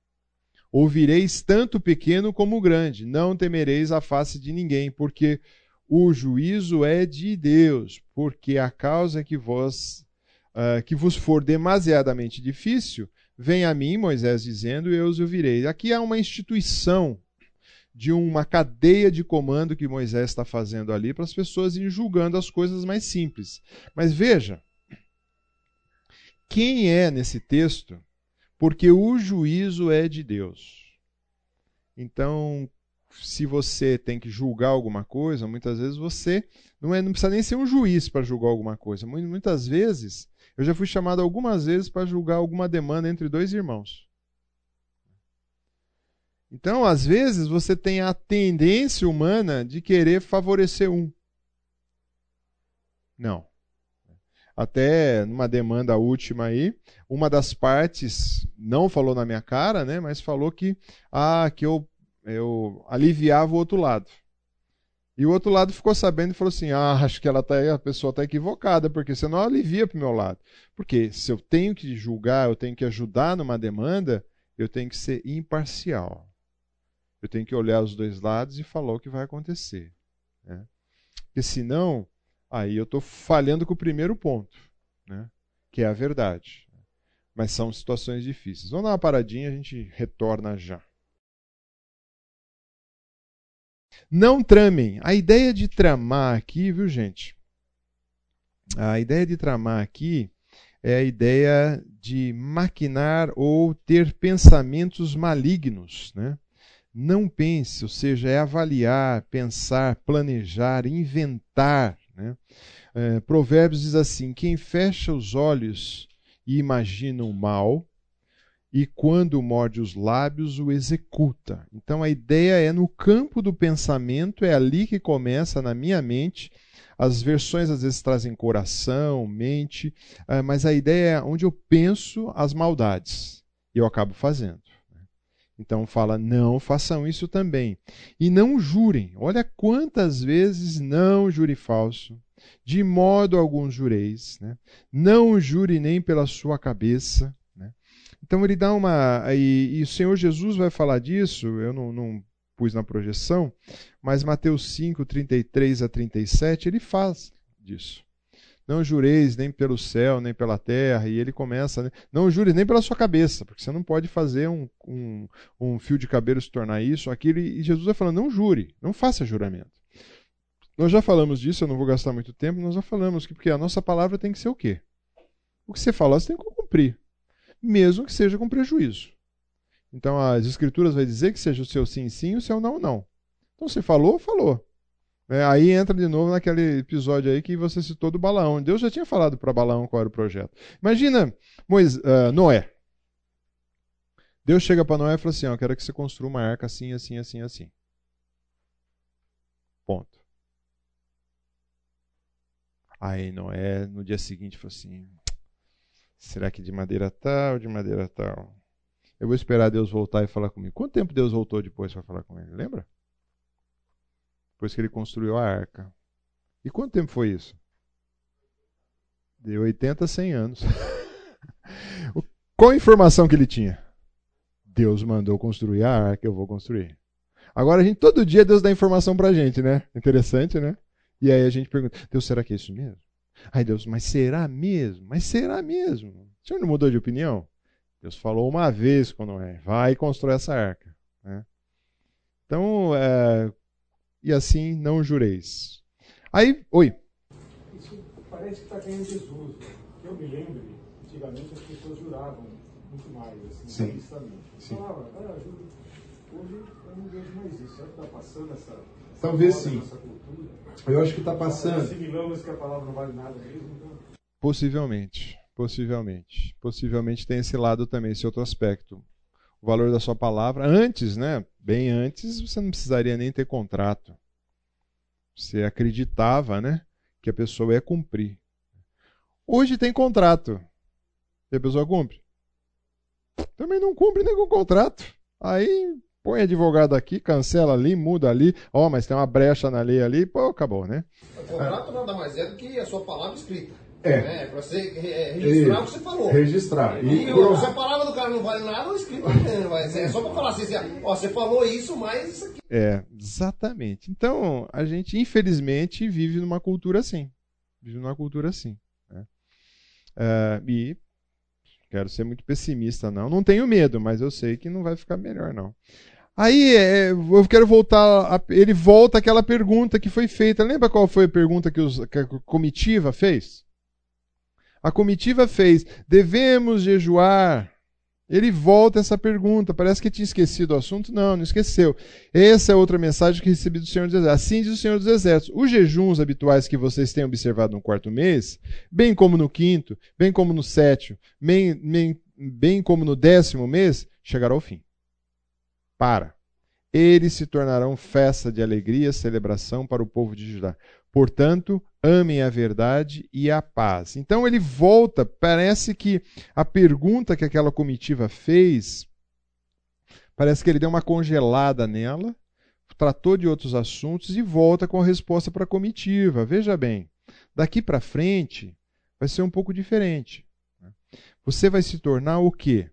Ouvireis tanto o pequeno como o grande, não temereis a face de ninguém, porque o juízo é de Deus, porque a causa que vos, uh, que vos for demasiadamente difícil, Vem a mim, Moisés dizendo, e eu os ouvirei. Aqui há uma instituição de uma cadeia de comando que Moisés está fazendo ali para as pessoas irem julgando as coisas mais simples. Mas veja, quem é nesse texto? Porque o juízo é de Deus. Então, se você tem que julgar alguma coisa, muitas vezes você não, é, não precisa nem ser um juiz para julgar alguma coisa. Muitas vezes, eu já fui chamado algumas vezes para julgar alguma demanda entre dois irmãos. Então, às vezes, você tem a tendência humana de querer favorecer um. Não. Até numa demanda última aí, uma das partes não falou na minha cara, né, mas falou que ah, que eu eu aliviava o outro lado. E o outro lado ficou sabendo e falou assim: "Ah, acho que ela tá a pessoa está equivocada, porque você não alivia para o meu lado". Porque se eu tenho que julgar, eu tenho que ajudar numa demanda, eu tenho que ser imparcial. Eu tenho que olhar os dois lados e falar o que vai acontecer. Né? Porque senão, aí eu estou falhando com o primeiro ponto, né? que é a verdade. Mas são situações difíceis. Vamos dar uma paradinha, a gente retorna já. Não tramem. A ideia de tramar aqui, viu, gente? A ideia de tramar aqui é a ideia de maquinar ou ter pensamentos malignos, né? Não pense, ou seja, é avaliar, pensar, planejar, inventar. Né? É, Provérbios diz assim: quem fecha os olhos e imagina o mal, e quando morde os lábios, o executa. Então a ideia é no campo do pensamento, é ali que começa na minha mente. As versões às vezes trazem coração, mente, é, mas a ideia é onde eu penso as maldades e eu acabo fazendo. Então fala: não façam isso também. E não jurem. Olha quantas vezes não jure falso. De modo algum jureis. Né? Não jure nem pela sua cabeça. Então ele dá uma. E, e, o Senhor Jesus vai falar disso, eu não, não pus na projeção, mas Mateus 5, 33 a 37, ele faz disso. Não jureis nem pelo céu, nem pela terra. E ele começa, né? não jure nem pela sua cabeça, porque você não pode fazer um, um, um fio de cabelo se tornar isso, aquilo. E Jesus vai falando, não jure, não faça juramento. Nós já falamos disso, eu não vou gastar muito tempo, nós já falamos que porque a nossa palavra tem que ser o quê? O que você falou, você tem que cumprir, mesmo que seja com prejuízo. Então as escrituras vai dizer que seja o seu sim, sim, o seu não, não. Então você falou, falou. É, aí entra de novo naquele episódio aí que você citou do Balaão. Deus já tinha falado para Balaão qual era o projeto. Imagina Moisés, uh, Noé. Deus chega para Noé e fala assim: Eu quero que você construa uma arca assim, assim, assim, assim. Ponto. Aí Noé, no dia seguinte, falou assim: Será que de madeira tal, de madeira tal? Eu vou esperar Deus voltar e falar comigo. Quanto tempo Deus voltou depois para falar com ele? Lembra? depois que ele construiu a arca. E quanto tempo foi isso? De 80 a 100 anos. Qual a informação que ele tinha? Deus mandou construir a arca, eu vou construir. Agora a gente todo dia Deus dá informação pra gente, né? Interessante, né? E aí a gente pergunta: Deus, será que é isso mesmo? Ai, Deus, mas será mesmo? Mas será mesmo? O senhor não mudou de opinião? Deus falou uma vez com Noé: vai e constrói essa arca. Né? Então, é, e assim não jureis. Aí, oi. Isso parece que está em Jesus. Eu me lembro, antigamente as pessoas juravam muito mais, assim, Sim. Falava, ah, juro. Hoje eu não vejo mais isso. Será que está passando essa Talvez sim. essa cultura? Eu acho que está passando. Assimilamos que a palavra não vale nada mesmo. Então... Possivelmente. Possivelmente. Possivelmente tem esse lado também, esse outro aspecto o valor da sua palavra. Antes, né? Bem antes, você não precisaria nem ter contrato. Você acreditava, né? Que a pessoa ia cumprir. Hoje tem contrato. E a pessoa cumpre? Também não cumpre nem com o contrato. Aí põe advogado aqui, cancela ali, muda ali. Ó, oh, mas tem uma brecha na lei ali, pô, acabou, né? O contrato nada mais é do que a sua palavra escrita. É. Né? Pra você registrar e, o que você falou. Registrar. E, e por... se a palavra do cara não vale nada, o escrito não vai. É só pra falar assim, assim, ó, você falou isso, mas isso aqui. É, exatamente. Então, a gente, infelizmente, vive numa cultura assim. Vive numa cultura assim. Né? Uh, e quero ser muito pessimista, não. Não tenho medo, mas eu sei que não vai ficar melhor, não. Aí é, eu quero voltar. A, ele volta àquela pergunta que foi feita. Lembra qual foi a pergunta que, os, que a comitiva fez? A comitiva fez: devemos jejuar Ele volta essa pergunta. Parece que tinha esquecido o assunto. Não, não esqueceu. Essa é outra mensagem que recebi do Senhor dos Exércitos. Assim diz o Senhor dos Exércitos. Os jejuns habituais que vocês têm observado no quarto mês, bem como no quinto, bem como no sétimo, bem, bem, bem como no décimo mês, chegará ao fim. Para. Eles se tornarão festa de alegria, celebração para o povo de Judá. Portanto, amem a verdade e a paz. Então ele volta, parece que a pergunta que aquela comitiva fez, parece que ele deu uma congelada nela, tratou de outros assuntos e volta com a resposta para a comitiva. Veja bem, daqui para frente vai ser um pouco diferente. Você vai se tornar o quê?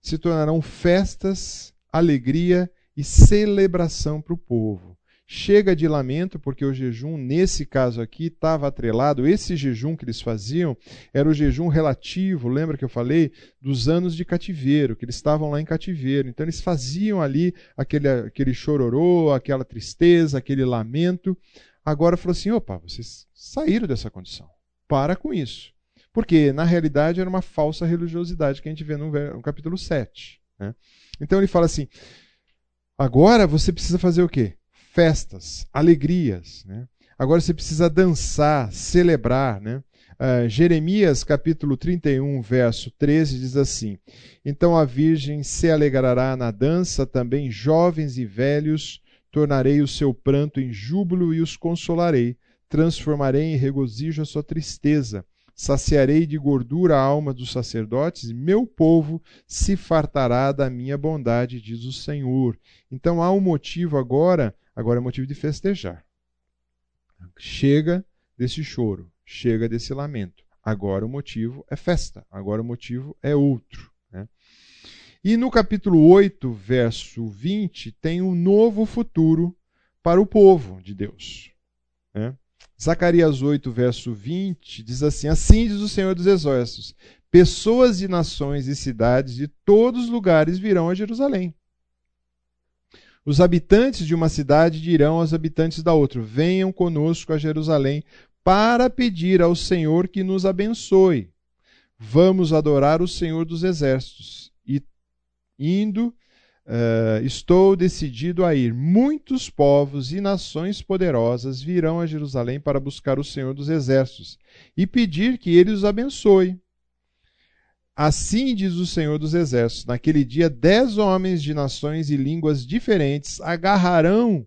Se tornarão festas, alegria e celebração para o povo. Chega de lamento, porque o jejum, nesse caso aqui, estava atrelado. Esse jejum que eles faziam era o jejum relativo, lembra que eu falei? Dos anos de cativeiro, que eles estavam lá em cativeiro. Então eles faziam ali aquele, aquele chororô, aquela tristeza, aquele lamento. Agora falou assim: opa, vocês saíram dessa condição. Para com isso. Porque, na realidade, era uma falsa religiosidade que a gente vê no, capítulo 7. Né? Então ele fala assim: agora você precisa fazer o quê? festas, alegrias. Né? Agora você precisa dançar, celebrar. Né? Uh, Jeremias capítulo 31, verso 13 diz assim: Então a Virgem se alegrará na dança, também jovens e velhos, tornarei o seu pranto em júbilo e os consolarei, transformarei em regozijo a sua tristeza. Saciarei de gordura a alma dos sacerdotes, e meu povo se fartará da minha bondade, diz o Senhor. Então há um motivo agora Agora é motivo de festejar. Chega desse choro, chega desse lamento. Agora o motivo é festa, agora o motivo é outro. Né? E no capítulo 8, verso 20, tem um novo futuro para o povo de Deus. Né? Zacarias 8, verso 20, diz assim: Assim diz o Senhor dos Exércitos: Pessoas de nações e cidades de todos os lugares virão a Jerusalém os habitantes de uma cidade dirão aos habitantes da outra: Venham conosco a Jerusalém para pedir ao Senhor que nos abençoe. Vamos adorar o Senhor dos Exércitos. E indo, uh, estou decidido a ir. Muitos povos e nações poderosas virão a Jerusalém para buscar o Senhor dos Exércitos e pedir que ele os abençoe. Assim diz o Senhor dos Exércitos: naquele dia, dez homens de nações e línguas diferentes agarrarão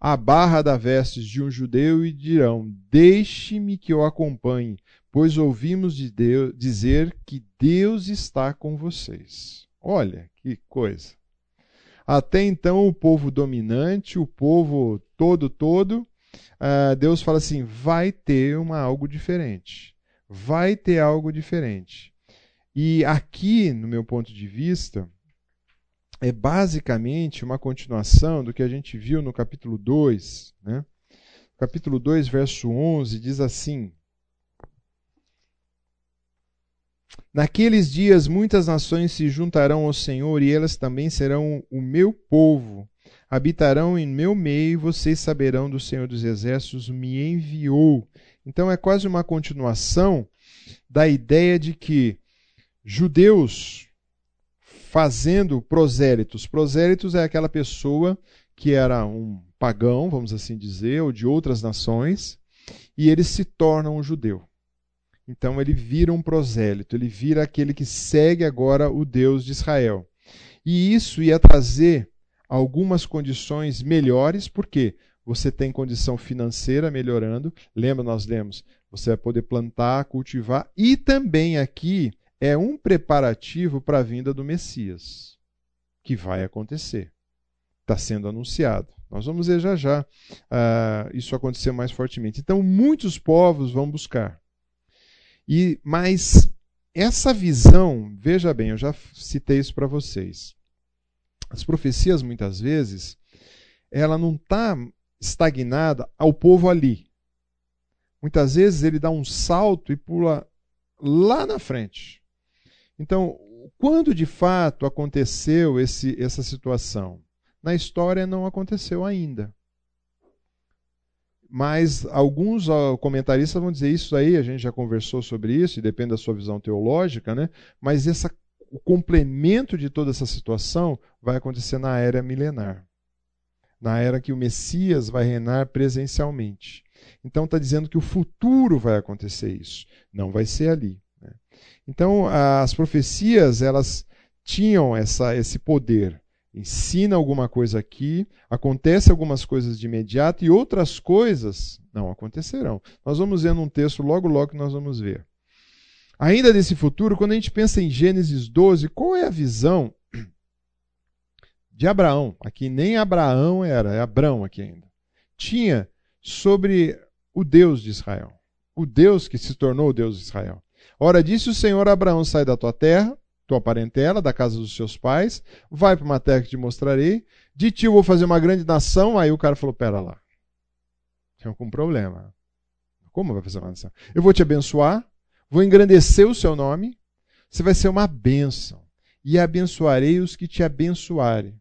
a barra da veste de um judeu e dirão: Deixe-me que eu acompanhe, pois ouvimos de Deus, dizer que Deus está com vocês. Olha que coisa. Até então, o povo dominante, o povo todo, todo, uh, Deus fala assim: vai ter uma, algo diferente. Vai ter algo diferente. E aqui, no meu ponto de vista, é basicamente uma continuação do que a gente viu no capítulo 2. Né? Capítulo 2, verso 11, diz assim: Naqueles dias muitas nações se juntarão ao Senhor e elas também serão o meu povo. Habitarão em meu meio e vocês saberão do Senhor dos Exércitos me enviou. Então é quase uma continuação da ideia de que judeus fazendo prosélitos. Prosélitos é aquela pessoa que era um pagão, vamos assim dizer, ou de outras nações, e ele se torna um judeu. Então ele vira um prosélito, ele vira aquele que segue agora o Deus de Israel. E isso ia trazer algumas condições melhores, porque você tem condição financeira melhorando. Lembra, nós lemos, você vai poder plantar, cultivar, e também aqui é um preparativo para a vinda do Messias, que vai acontecer. Está sendo anunciado. Nós vamos ver já já uh, isso acontecer mais fortemente. Então, muitos povos vão buscar. E Mas essa visão, veja bem, eu já citei isso para vocês. As profecias, muitas vezes, ela não está estagnada ao povo ali. Muitas vezes ele dá um salto e pula lá na frente. Então, quando de fato aconteceu esse, essa situação? Na história não aconteceu ainda. Mas alguns comentaristas vão dizer isso aí, a gente já conversou sobre isso, e depende da sua visão teológica, né? mas essa o complemento de toda essa situação vai acontecer na era milenar. Na era que o Messias vai reinar presencialmente. Então está dizendo que o futuro vai acontecer isso. Não vai ser ali. Né? Então as profecias elas tinham essa, esse poder. Ensina alguma coisa aqui, acontece algumas coisas de imediato e outras coisas não acontecerão. Nós vamos ver num texto logo logo que nós vamos ver. Ainda desse futuro, quando a gente pensa em Gênesis 12, qual é a visão de Abraão? Aqui nem Abraão era, é Abraão aqui ainda. Tinha sobre o Deus de Israel. O Deus que se tornou o Deus de Israel. Ora, disse o Senhor a Abraão: sai da tua terra, tua parentela, da casa dos seus pais, vai para uma terra que te mostrarei. De ti eu vou fazer uma grande nação. Aí o cara falou: pera lá. Tem algum problema. Como vai fazer uma nação? Eu vou te abençoar, vou engrandecer o seu nome, você vai ser uma bênção. E abençoarei os que te abençoarem.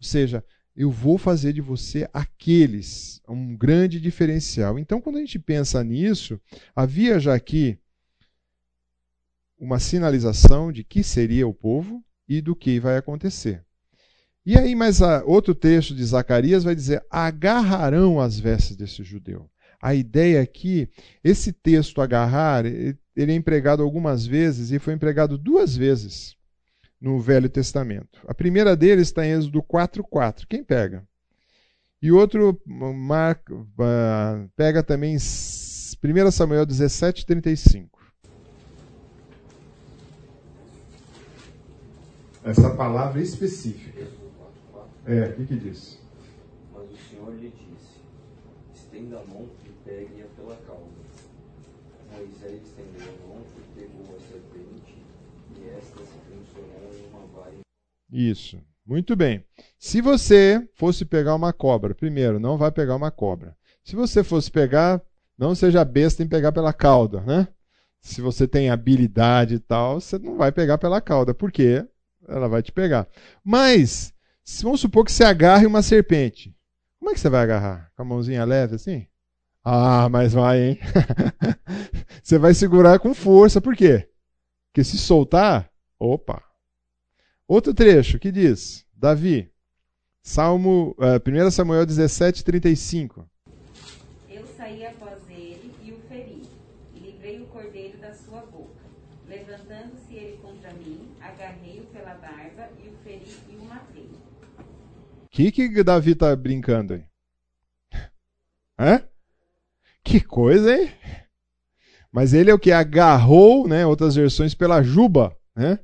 Ou seja, eu vou fazer de você aqueles, um grande diferencial. Então, quando a gente pensa nisso, havia já aqui uma sinalização de que seria o povo e do que vai acontecer. E aí, mais outro texto de Zacarias vai dizer: agarrarão as vestes desse judeu. A ideia aqui, esse texto agarrar, ele é empregado algumas vezes e foi empregado duas vezes no Velho Testamento. A primeira deles está em Êxodo 4:4. Quem pega? E outro marca, pega também 1 Samuel 17:35. Essa palavra específica. É, o que, que diz? Mas o Senhor lhe disse: estenda a mão e pegue-a pela cauda. Moisés estendeu a mão e pegou a serpente, e esta se transformou em uma vara. Isso. Muito bem. Se você fosse pegar uma cobra, primeiro, não vai pegar uma cobra. Se você fosse pegar, não seja besta em pegar pela cauda, né? Se você tem habilidade e tal, você não vai pegar pela cauda, porque ela vai te pegar. Mas, vamos supor que você agarre uma serpente, como é que você vai agarrar? Com a mãozinha leve assim? Ah, mas vai, hein? você vai segurar com força, por quê? Porque se soltar, opa. Outro trecho que diz, Davi, Salmo, uh, eh, 1 Samuel 17, 35. Eu saí após ele e o feri, e livrei o cordeiro da sua boca. Levantando-se ele contra mim, agarrei-o pela barba e o feri e o matei. O que, que Davi tá brincando aí? Hã? Que coisa, hein? Mas ele é o que? Agarrou, né? Outras versões, pela juba, né?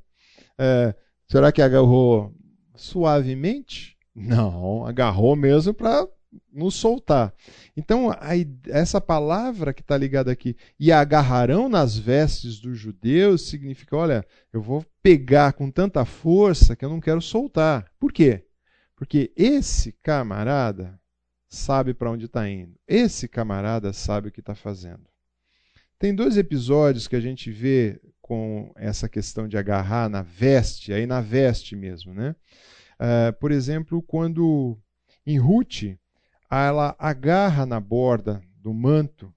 É, será que agarrou suavemente? Não, agarrou mesmo para nos soltar. Então, a, essa palavra que está ligada aqui, e agarrarão nas vestes dos judeus, significa: olha, eu vou pegar com tanta força que eu não quero soltar. Por quê? Porque esse camarada sabe para onde está indo. Esse camarada sabe o que está fazendo. Tem dois episódios que a gente vê com essa questão de agarrar na veste, aí na veste mesmo, né? Uh, por exemplo, quando em Ruth ela agarra na borda do manto,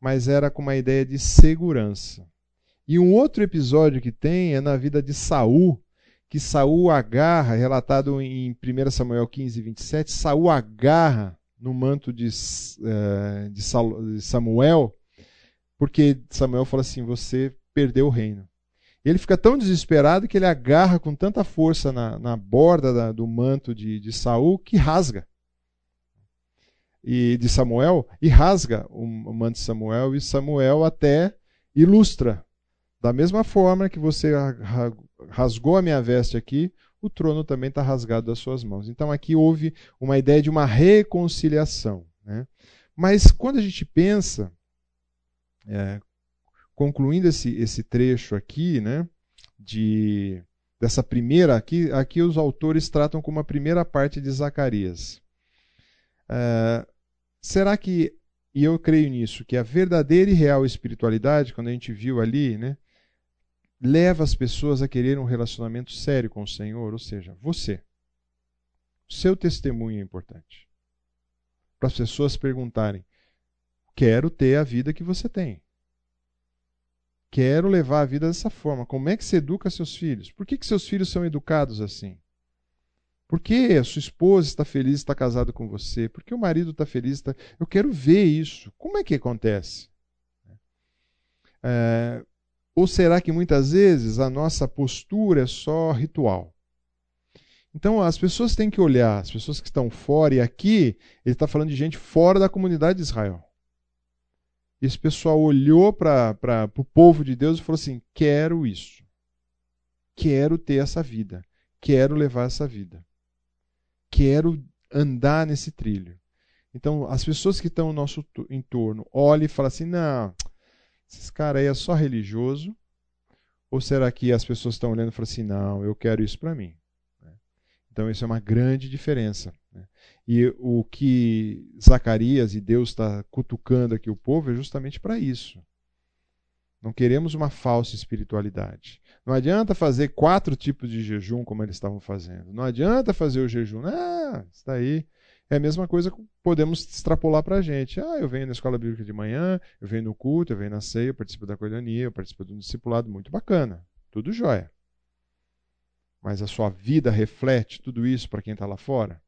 mas era com uma ideia de segurança. E um outro episódio que tem é na vida de Saul, que Saul agarra, relatado em 1 Samuel 15, 27, Saul agarra no manto de, uh, de Samuel, porque Samuel fala assim: você perdeu o reino. Ele fica tão desesperado que ele agarra com tanta força na, na borda da, do manto de, de Saul que rasga e de Samuel e rasga o manto de Samuel e Samuel até ilustra. Da mesma forma que você rasgou a minha veste aqui, o trono também está rasgado das suas mãos. Então aqui houve uma ideia de uma reconciliação. Né? Mas quando a gente pensa, é, concluindo esse, esse trecho aqui, né, de, dessa primeira, aqui, aqui os autores tratam como a primeira parte de Zacarias. É, Será que, e eu creio nisso, que a verdadeira e real espiritualidade, quando a gente viu ali, né, leva as pessoas a querer um relacionamento sério com o Senhor, ou seja, você. Seu testemunho é importante. Para as pessoas perguntarem: quero ter a vida que você tem. quero levar a vida dessa forma. Como é que se educa seus filhos? Por que, que seus filhos são educados assim? Por que a sua esposa está feliz, está casada com você? Por que o marido está feliz? Está... Eu quero ver isso. Como é que acontece? É... Ou será que muitas vezes a nossa postura é só ritual? Então as pessoas têm que olhar, as pessoas que estão fora, e aqui ele está falando de gente fora da comunidade de Israel. Esse pessoal olhou para o povo de Deus e falou assim: quero isso. Quero ter essa vida. Quero levar essa vida. Quero andar nesse trilho. Então, as pessoas que estão no nosso entorno olham e falam assim: não, esses caras aí é só religioso. Ou será que as pessoas estão olhando e falam assim: não, eu quero isso para mim? Então, isso é uma grande diferença. Né? E o que Zacarias e Deus está cutucando aqui o povo é justamente para isso. Não queremos uma falsa espiritualidade. Não adianta fazer quatro tipos de jejum como eles estavam fazendo. Não adianta fazer o jejum. Ah, está aí. É a mesma coisa que podemos extrapolar para a gente. Ah, eu venho na escola bíblica de manhã, eu venho no culto, eu venho na ceia, eu participo da coelhonia, eu participo um discipulado muito bacana. Tudo jóia mas a sua vida reflete tudo isso para quem está lá fora?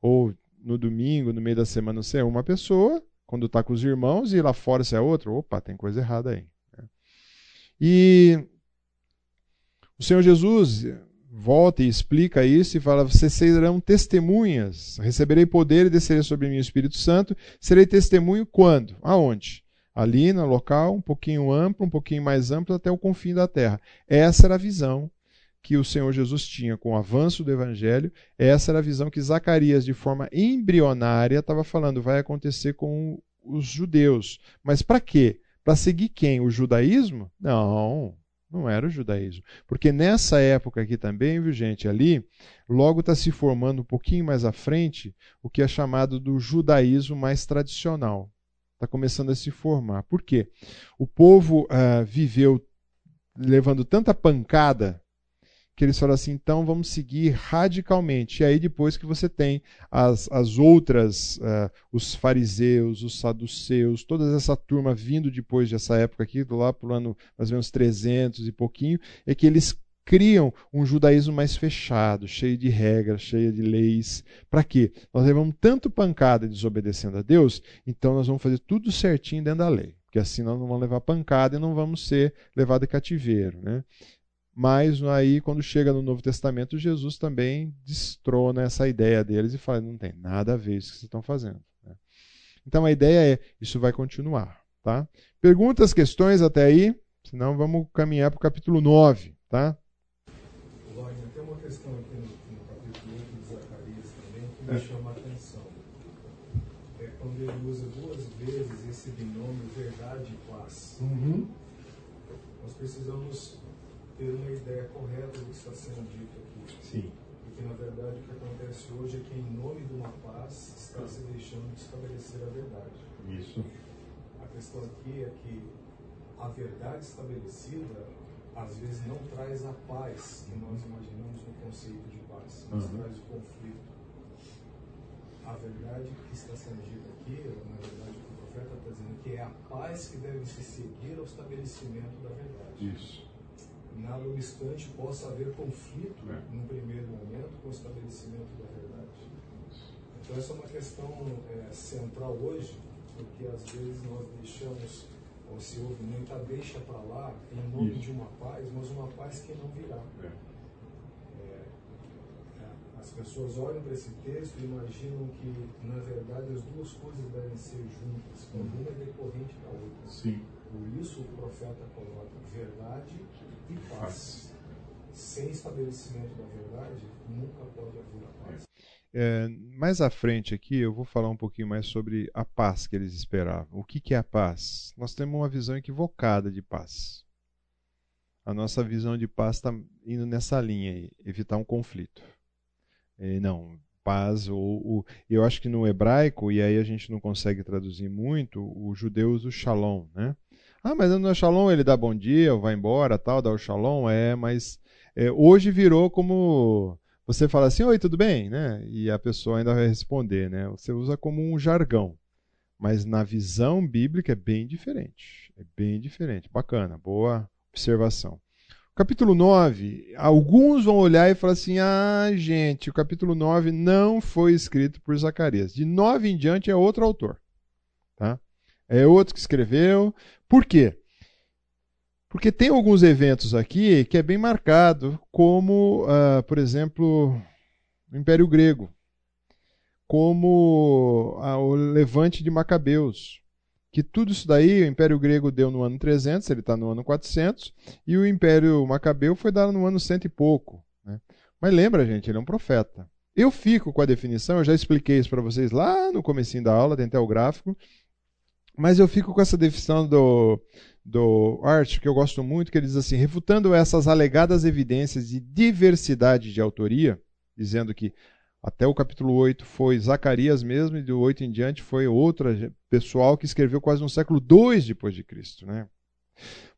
Ou no domingo, no meio da semana, você é uma pessoa, quando está com os irmãos, e lá fora você é outra? Opa, tem coisa errada aí. Né? E o Senhor Jesus volta e explica isso e fala: Vocês serão testemunhas, receberei poder e descerei sobre mim o Espírito Santo. Serei testemunho quando? Aonde? Ali no local, um pouquinho amplo, um pouquinho mais amplo, até o confim da terra. Essa era a visão que o Senhor Jesus tinha com o avanço do evangelho, essa era a visão que Zacarias, de forma embrionária, estava falando, vai acontecer com os judeus. Mas para quê? Para seguir quem? O judaísmo? Não, não era o judaísmo. Porque nessa época aqui também, viu gente, ali, logo está se formando um pouquinho mais à frente o que é chamado do judaísmo mais tradicional. Está começando a se formar. Por quê? O povo uh, viveu levando tanta pancada que eles falam assim, então vamos seguir radicalmente. E aí depois que você tem as, as outras, uh, os fariseus, os saduceus, toda essa turma vindo depois dessa época aqui, lá para o ano mais ou menos 300 e pouquinho, é que eles criam um judaísmo mais fechado, cheio de regras, cheio de leis. Para quê? Nós levamos tanto pancada desobedecendo a Deus, então nós vamos fazer tudo certinho dentro da lei. Porque assim nós não vamos levar pancada e não vamos ser levados de cativeiro. Né? Mas aí, quando chega no Novo Testamento, Jesus também destrona essa ideia deles e fala: não tem nada a ver isso que vocês estão fazendo. Né? Então a ideia é: isso vai continuar. Tá? Perguntas, questões até aí? Senão vamos caminhar para o capítulo 9. Tá? Wagner, tem uma questão aqui no, no capítulo 8 de Zacarias também que me é. chama a atenção. É quando ele usa duas vezes esse binômio verdade e paz. Uhum. Nós precisamos ter uma ideia correta do que está sendo dito aqui. Sim. Porque, na verdade, o que acontece hoje é que, em nome de uma paz, está se deixando de estabelecer a verdade. Isso. A questão aqui é que a verdade estabelecida, às vezes, não traz a paz que nós imaginamos no conceito de paz, mas uhum. traz o conflito. A verdade que está sendo dita aqui, na verdade, o profeta está dizendo que é a paz que deve se seguir ao estabelecimento da verdade. Isso nada obstante possa haver conflito é. num primeiro momento com o estabelecimento da verdade. Então essa é uma questão é, central hoje, porque às vezes nós deixamos, ou se houve muita deixa para lá, em nome Isso. de uma paz, mas uma paz que não virá. É. é, é as pessoas olham para esse texto e imaginam que, na verdade, as duas coisas devem ser juntas, uma é decorrente da outra. Sim. Por isso o profeta coloca verdade e paz. Sem estabelecimento da verdade, nunca pode haver a paz. É, mais à frente aqui, eu vou falar um pouquinho mais sobre a paz que eles esperavam. O que, que é a paz? Nós temos uma visão equivocada de paz. A nossa visão de paz está indo nessa linha aí, evitar um conflito. E não, paz, ou, ou, eu acho que no hebraico, e aí a gente não consegue traduzir muito, o judeu usa o shalom, né? Ah, mas no Shalom ele dá bom dia, vai embora, tal, dá o Shalom, é, mas é, hoje virou como você fala assim, oi, tudo bem, né? E a pessoa ainda vai responder, né? Você usa como um jargão. Mas na visão bíblica é bem diferente. É bem diferente. Bacana, boa observação. Capítulo 9, alguns vão olhar e falar assim: ah, gente, o capítulo 9 não foi escrito por Zacarias. De 9 em diante é outro autor. Tá? É outro que escreveu. Por quê? Porque tem alguns eventos aqui que é bem marcado, como, uh, por exemplo, o Império Grego, como uh, o levante de Macabeus, que tudo isso daí o Império Grego deu no ano 300, ele está no ano 400, e o Império Macabeu foi dado no ano cento e pouco. Né? Mas lembra, gente, ele é um profeta. Eu fico com a definição, eu já expliquei isso para vocês lá no comecinho da aula, tem até o gráfico, mas eu fico com essa definição do, do Art, que eu gosto muito, que ele diz assim, refutando essas alegadas evidências de diversidade de autoria, dizendo que até o capítulo 8 foi Zacarias mesmo, e do 8 em diante foi outra pessoal que escreveu quase no século 2 depois de Cristo. Né?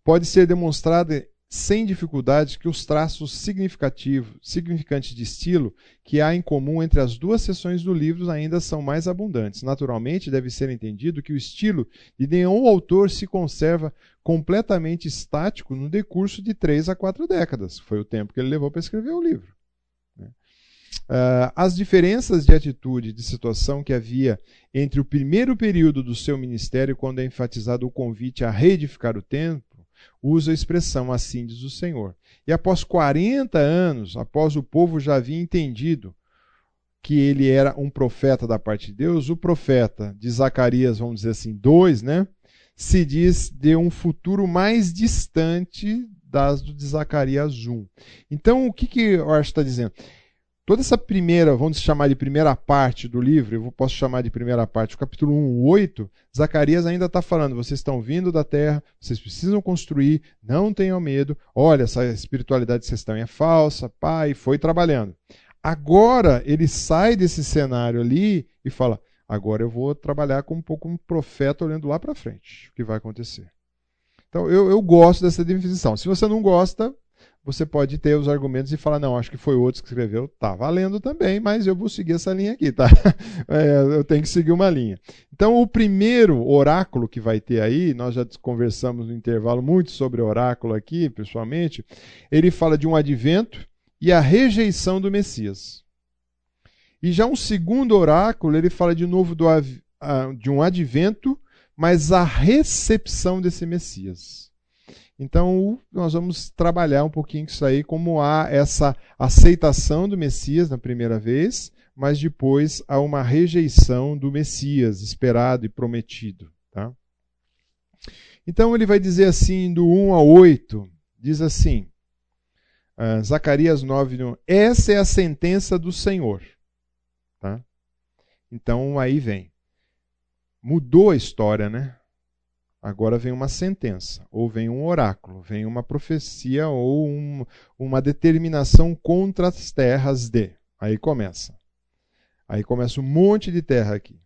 Pode ser demonstrado sem dificuldade que os traços significativos, significantes de estilo que há em comum entre as duas seções do livro ainda são mais abundantes. Naturalmente, deve ser entendido que o estilo de nenhum autor se conserva completamente estático no decurso de três a quatro décadas. Foi o tempo que ele levou para escrever o livro. Uh, as diferenças de atitude e de situação que havia entre o primeiro período do seu ministério, quando é enfatizado o convite a reedificar o templo, usa a expressão assim diz o Senhor. E após 40 anos, após o povo já havia entendido que ele era um profeta da parte de Deus, o profeta de Zacarias, vamos dizer assim, 2, né, se diz de um futuro mais distante das do de Zacarias 1. Então, o que, que o Arch está dizendo? Toda essa primeira, vamos chamar de primeira parte do livro, eu posso chamar de primeira parte, o capítulo 1, 8, Zacarias ainda está falando: vocês estão vindo da terra, vocês precisam construir, não tenham medo, olha, essa espiritualidade que vocês estão é falsa, pai, foi trabalhando. Agora ele sai desse cenário ali e fala: agora eu vou trabalhar como um pouco um profeta olhando lá para frente, o que vai acontecer. Então eu, eu gosto dessa definição. Se você não gosta, você pode ter os argumentos e falar, não, acho que foi outro que escreveu, tá valendo também, mas eu vou seguir essa linha aqui, tá? É, eu tenho que seguir uma linha. Então, o primeiro oráculo que vai ter aí, nós já conversamos no intervalo muito sobre oráculo aqui, pessoalmente, ele fala de um advento e a rejeição do Messias. E já um segundo oráculo, ele fala de novo do, de um advento, mas a recepção desse Messias. Então, nós vamos trabalhar um pouquinho isso aí, como há essa aceitação do Messias na primeira vez, mas depois há uma rejeição do Messias esperado e prometido. Tá? Então, ele vai dizer assim, do 1 ao 8, diz assim, uh, Zacarias 9, 1, essa é a sentença do Senhor. Tá? Então, aí vem. Mudou a história, né? Agora vem uma sentença, ou vem um oráculo, vem uma profecia ou um, uma determinação contra as terras de. Aí começa. Aí começa um monte de terra aqui.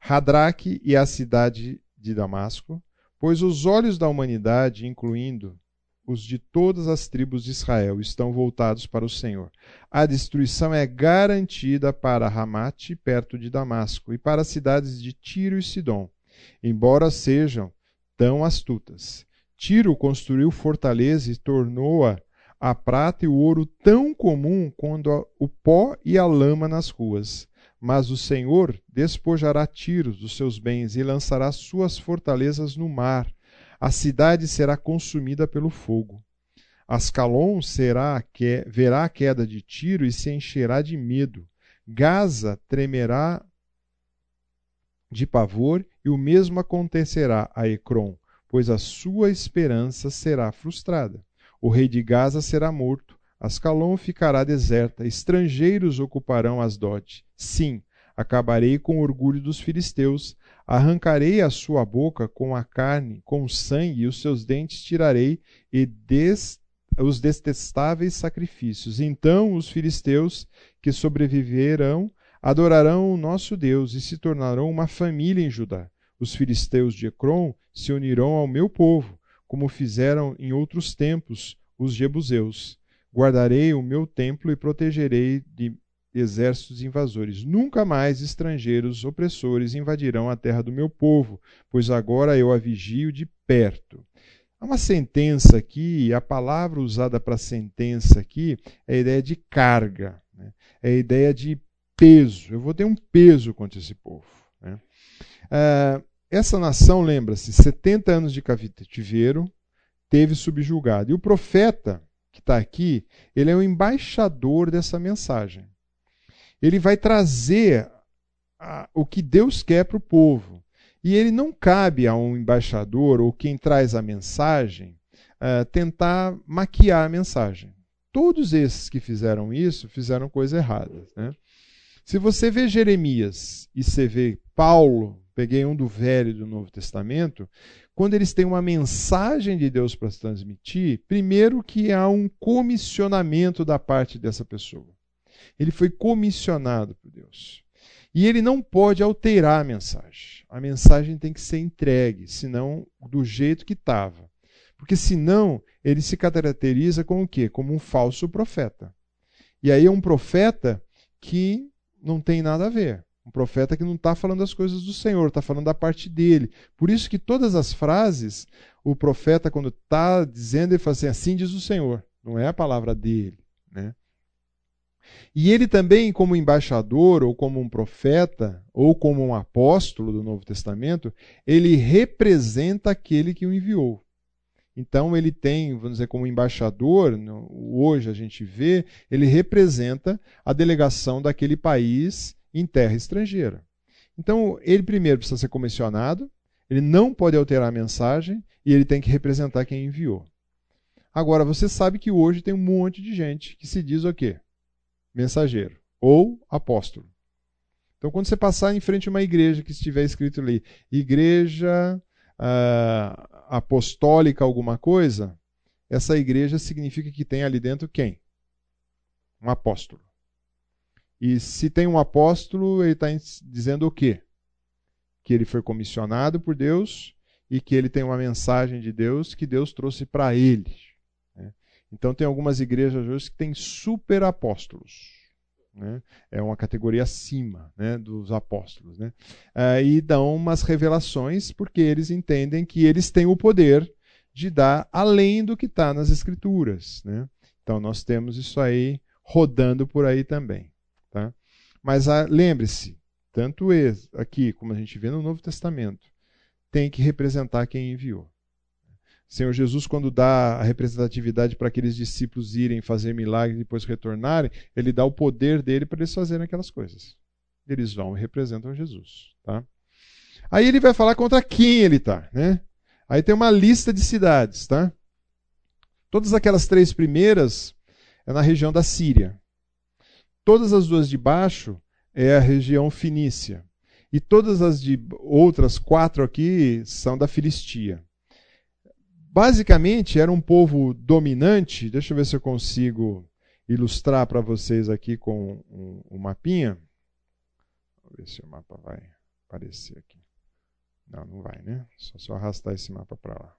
Hadraque e a cidade de Damasco, pois os olhos da humanidade, incluindo os de todas as tribos de Israel, estão voltados para o Senhor. A destruição é garantida para Ramate, perto de Damasco, e para as cidades de Tiro e Sidom embora sejam tão astutas. Tiro construiu fortaleza e tornou-a a prata e o ouro tão comum quanto o pó e a lama nas ruas. Mas o Senhor despojará Tiro dos seus bens e lançará suas fortalezas no mar. A cidade será consumida pelo fogo. Ascalon será que, verá a queda de Tiro e se encherá de medo. Gaza tremerá de pavor, e o mesmo acontecerá a Ecrom, pois a sua esperança será frustrada. O rei de Gaza será morto, Ascalon ficará deserta, estrangeiros ocuparão Asdote. Sim, acabarei com o orgulho dos filisteus, arrancarei a sua boca com a carne, com o sangue, e os seus dentes tirarei, e os detestáveis sacrifícios. Então os filisteus que sobreviverão adorarão o nosso Deus e se tornarão uma família em Judá. Os filisteus de Ecrom se unirão ao meu povo, como fizeram em outros tempos os jebuseus. Guardarei o meu templo e protegerei de exércitos invasores. Nunca mais estrangeiros opressores invadirão a terra do meu povo, pois agora eu a vigio de perto. Há uma sentença aqui, a palavra usada para sentença aqui é a ideia de carga, né? é a ideia de peso. Eu vou ter um peso contra esse povo. Né? Ah, essa nação, lembra-se, 70 anos de cativeiro, teve subjugado. E o profeta que está aqui, ele é o embaixador dessa mensagem. Ele vai trazer a, o que Deus quer para o povo. E ele não cabe a um embaixador ou quem traz a mensagem uh, tentar maquiar a mensagem. Todos esses que fizeram isso fizeram coisa errada. Né? Se você vê Jeremias e você vê Paulo, peguei um do Velho e do Novo Testamento, quando eles têm uma mensagem de Deus para transmitir, primeiro que há um comissionamento da parte dessa pessoa. Ele foi comissionado por Deus. E ele não pode alterar a mensagem. A mensagem tem que ser entregue, senão do jeito que estava. Porque senão ele se caracteriza como o quê? Como um falso profeta. E aí é um profeta que não tem nada a ver. Um profeta que não está falando as coisas do Senhor, está falando da parte dele. Por isso que todas as frases, o profeta, quando está dizendo, ele fala assim: assim diz o Senhor. Não é a palavra dele. Né? E ele também, como embaixador, ou como um profeta, ou como um apóstolo do Novo Testamento, ele representa aquele que o enviou. Então ele tem, vamos dizer, como embaixador, hoje a gente vê, ele representa a delegação daquele país em terra estrangeira. Então, ele primeiro precisa ser comissionado, ele não pode alterar a mensagem e ele tem que representar quem enviou. Agora, você sabe que hoje tem um monte de gente que se diz o quê? Mensageiro ou apóstolo. Então, quando você passar em frente a uma igreja que estiver escrito ali, igreja uh, apostólica alguma coisa, essa igreja significa que tem ali dentro quem? Um apóstolo. E se tem um apóstolo, ele está dizendo o quê? Que ele foi comissionado por Deus e que ele tem uma mensagem de Deus que Deus trouxe para ele. Né? Então, tem algumas igrejas hoje que têm super apóstolos. Né? É uma categoria acima né, dos apóstolos. Né? Ah, e dão umas revelações porque eles entendem que eles têm o poder de dar além do que está nas Escrituras. Né? Então, nós temos isso aí rodando por aí também. Mas ah, lembre-se, tanto aqui como a gente vê no Novo Testamento, tem que representar quem enviou. Senhor Jesus, quando dá a representatividade para aqueles discípulos irem fazer milagres e depois retornarem, ele dá o poder dele para eles fazerem aquelas coisas. Eles vão e representam Jesus. Tá? Aí ele vai falar contra quem ele está. Né? Aí tem uma lista de cidades. Tá? Todas aquelas três primeiras é na região da Síria. Todas as duas de baixo é a região finícia. E todas as de outras quatro aqui são da Filistia. Basicamente, era um povo dominante. Deixa eu ver se eu consigo ilustrar para vocês aqui com um, um mapinha. Vamos ver se o mapa vai aparecer aqui. Não, não vai, né? Só se eu arrastar esse mapa para lá.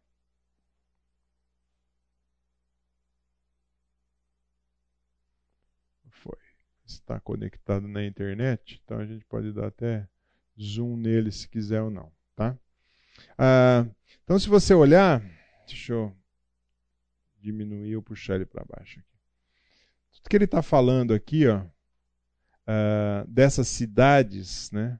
Está conectado na internet, então a gente pode dar até zoom nele se quiser ou não, tá? Ah, então, se você olhar, deixa eu diminuir ou puxar ele para baixo. Aqui. Tudo que ele está falando aqui, ó, ah, dessas cidades, né?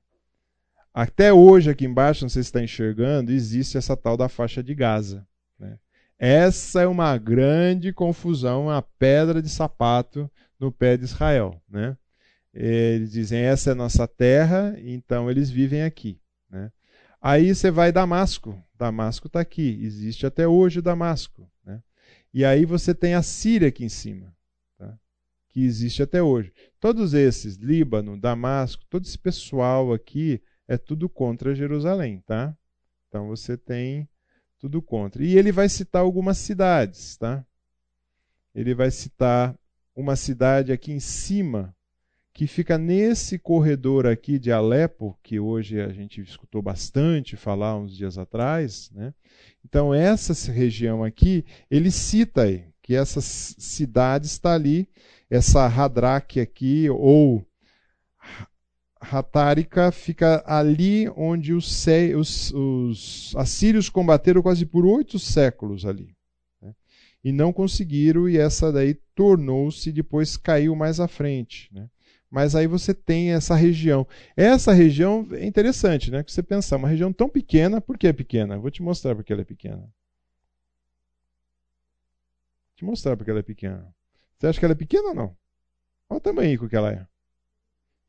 Até hoje, aqui embaixo, não sei se está enxergando, existe essa tal da faixa de Gaza. Né? Essa é uma grande confusão, uma pedra de sapato no pé de Israel. Né? Eles dizem: essa é nossa terra, então eles vivem aqui. Né? Aí você vai Damasco. Damasco está aqui, existe até hoje Damasco. Né? E aí você tem a Síria aqui em cima, tá? que existe até hoje. Todos esses, Líbano, Damasco, todo esse pessoal aqui é tudo contra Jerusalém. Tá? Então você tem tudo contra. E ele vai citar algumas cidades. Tá? Ele vai citar uma cidade aqui em cima, que fica nesse corredor aqui de Alepo, que hoje a gente escutou bastante falar uns dias atrás. Né? Então, essa região aqui, ele cita aí que essa cidade está ali, essa Hadraque aqui, ou Ratárica fica ali onde os, os, os assírios combateram quase por oito séculos ali. E não conseguiram, e essa daí tornou-se, depois caiu mais à frente. Né? Mas aí você tem essa região. Essa região é interessante, né? Que você pensar, uma região tão pequena, por que é pequena? Vou te mostrar porque ela é pequena. Vou te mostrar porque ela é pequena. Você acha que ela é pequena ou não? Olha o tamanho que ela é.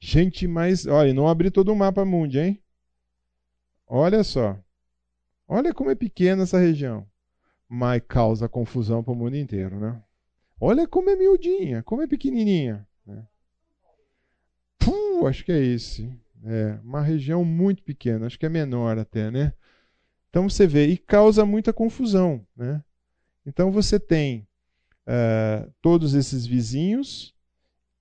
Gente, mas olha, não abri todo o mapa mundi, hein? Olha só. Olha como é pequena essa região. Mas causa confusão para o mundo inteiro, né? Olha como é miudinha, como é pequenininha. Né? Acho que é esse. É, uma região muito pequena, acho que é menor até, né? Então você vê, e causa muita confusão, né? Então você tem uh, todos esses vizinhos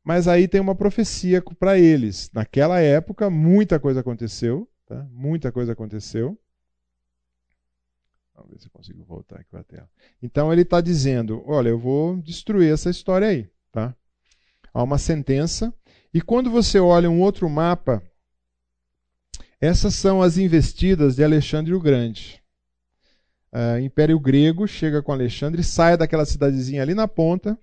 mas aí tem uma profecia para eles. Naquela época, muita coisa aconteceu. Tá? Muita coisa aconteceu. Vamos ver se eu consigo voltar aqui para a tela. Então ele está dizendo: olha, eu vou destruir essa história aí. Tá? Há uma sentença. E quando você olha um outro mapa, essas são as investidas de Alexandre o Grande. Uh, Império Grego chega com Alexandre, sai daquela cidadezinha ali na ponta,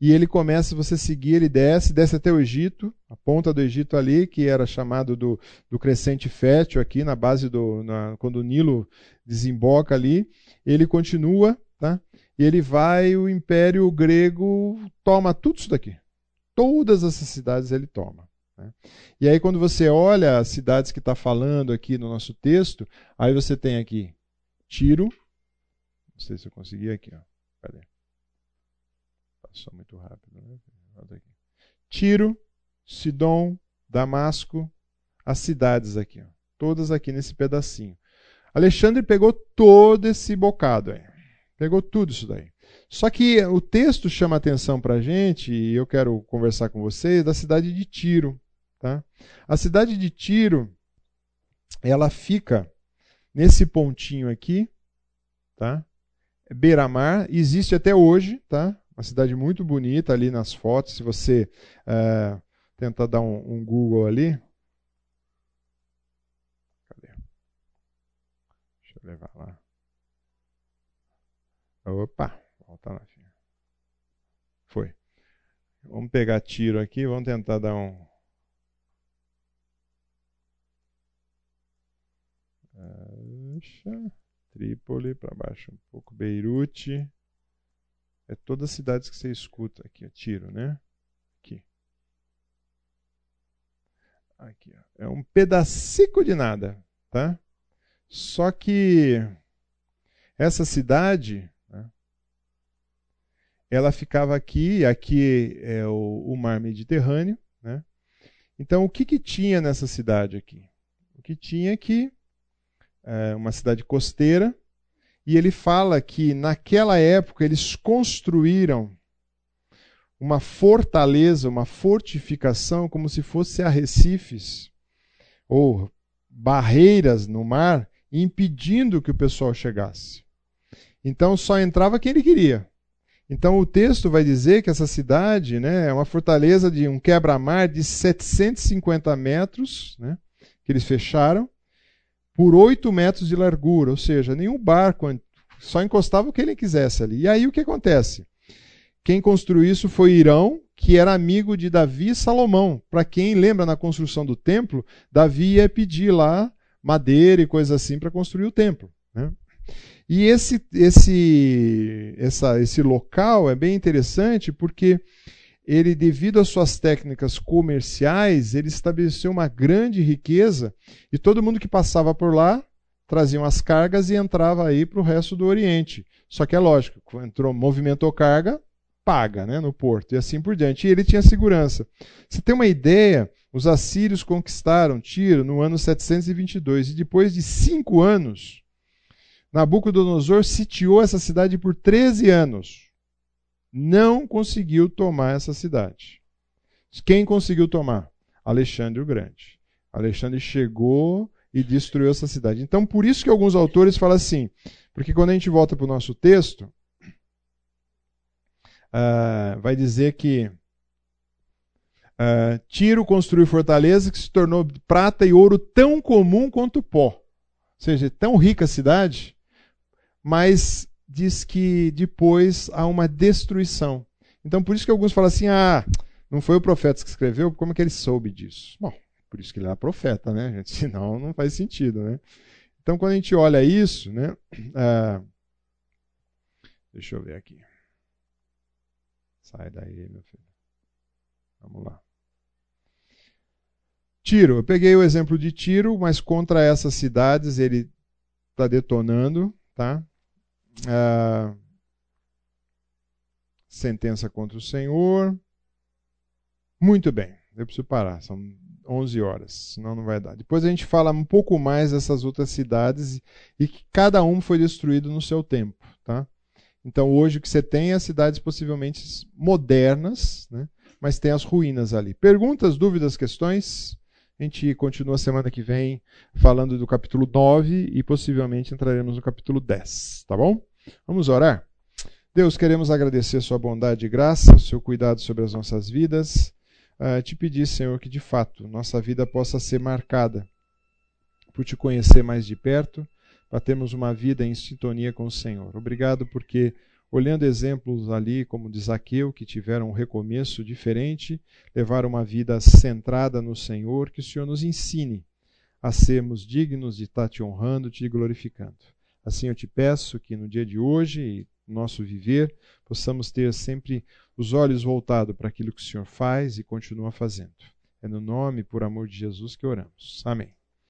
e ele começa, você seguir, ele desce, desce até o Egito, a ponta do Egito ali, que era chamado do, do crescente fértil aqui, na base do. Na, quando o Nilo desemboca ali, ele continua, tá? E ele vai, o Império Grego toma tudo isso daqui. Todas essas cidades ele toma. Né? E aí, quando você olha as cidades que está falando aqui no nosso texto, aí você tem aqui Tiro. Não sei se eu consegui aqui, ó. Cadê? Só muito rápido. Né? Tiro, Sidom, Damasco, as cidades aqui. Ó. Todas aqui nesse pedacinho. Alexandre pegou todo esse bocado aí. Pegou tudo isso daí. Só que o texto chama atenção para a gente, e eu quero conversar com vocês, da cidade de Tiro. Tá? A cidade de Tiro, ela fica nesse pontinho aqui, tá? Beira-mar, existe até hoje, tá? Uma cidade muito bonita ali nas fotos. Se você é, tentar dar um, um, Google ali. Cadê? Deixa eu levar lá. Opa, volta lá. Foi. Vamos pegar tiro aqui, vamos tentar dar um. Deixa. Trípoli para baixo um pouco. Beirute. É todas as cidades que você escuta aqui, tiro, né? Aqui. Aqui, ó. É um pedacico de nada, tá? Só que essa cidade, né, ela ficava aqui, aqui é o, o mar Mediterrâneo, né? Então, o que, que tinha nessa cidade aqui? O que tinha aqui é uma cidade costeira, e ele fala que naquela época eles construíram uma fortaleza, uma fortificação, como se fosse arrecifes ou barreiras no mar, impedindo que o pessoal chegasse. Então só entrava quem ele queria. Então o texto vai dizer que essa cidade né, é uma fortaleza de um quebra-mar de 750 metros, né, que eles fecharam, por 8 metros de largura, ou seja, nenhum barco só encostava o que ele quisesse ali. E aí o que acontece? Quem construiu isso foi Irão, que era amigo de Davi e Salomão. Para quem lembra na construção do templo, Davi ia pedir lá madeira e coisa assim para construir o templo. Né? E esse, esse, essa, esse local é bem interessante porque ele, devido às suas técnicas comerciais, ele estabeleceu uma grande riqueza e todo mundo que passava por lá traziam as cargas e entrava aí para o resto do Oriente. Só que é lógico, entrou, movimentou carga, paga né, no porto e assim por diante. E ele tinha segurança. Você tem uma ideia? Os assírios conquistaram Tiro no ano 722 e depois de cinco anos, Nabucodonosor sitiou essa cidade por 13 anos não conseguiu tomar essa cidade. Quem conseguiu tomar? Alexandre o Grande. Alexandre chegou e destruiu essa cidade. Então, por isso que alguns autores falam assim, porque quando a gente volta para o nosso texto, uh, vai dizer que Uh, Tiro construiu fortaleza que se tornou prata e ouro tão comum quanto pó. Ou seja, tão rica a cidade, mas diz que depois há uma destruição. Então, por isso que alguns falam assim: ah, não foi o profeta que escreveu, como é que ele soube disso? Bom, por isso que ele era profeta, né, gente? Senão não faz sentido, né? Então, quando a gente olha isso, né? Uh, deixa eu ver aqui. Sai daí, meu filho. Vamos lá. Tiro, eu peguei o exemplo de Tiro, mas contra essas cidades ele está detonando, tá? Ah, sentença contra o Senhor. Muito bem, eu preciso parar, são 11 horas, senão não vai dar. Depois a gente fala um pouco mais dessas outras cidades e que cada um foi destruído no seu tempo, tá? Então hoje o que você tem é cidades possivelmente modernas, né? mas tem as ruínas ali. Perguntas, dúvidas, questões? A gente continua semana que vem falando do capítulo 9 e possivelmente entraremos no capítulo 10, tá bom? Vamos orar? Deus, queremos agradecer sua bondade e graça, seu cuidado sobre as nossas vidas. Uh, te pedir, Senhor, que de fato nossa vida possa ser marcada por te conhecer mais de perto, para termos uma vida em sintonia com o Senhor. Obrigado porque olhando exemplos ali, como de Zaqueu, que tiveram um recomeço diferente, levaram uma vida centrada no Senhor, que o Senhor nos ensine a sermos dignos de estar te honrando, te glorificando. Assim eu te peço que no dia de hoje e no nosso viver possamos ter sempre os olhos voltados para aquilo que o Senhor faz e continua fazendo. É no nome, por amor de Jesus, que oramos. Amém.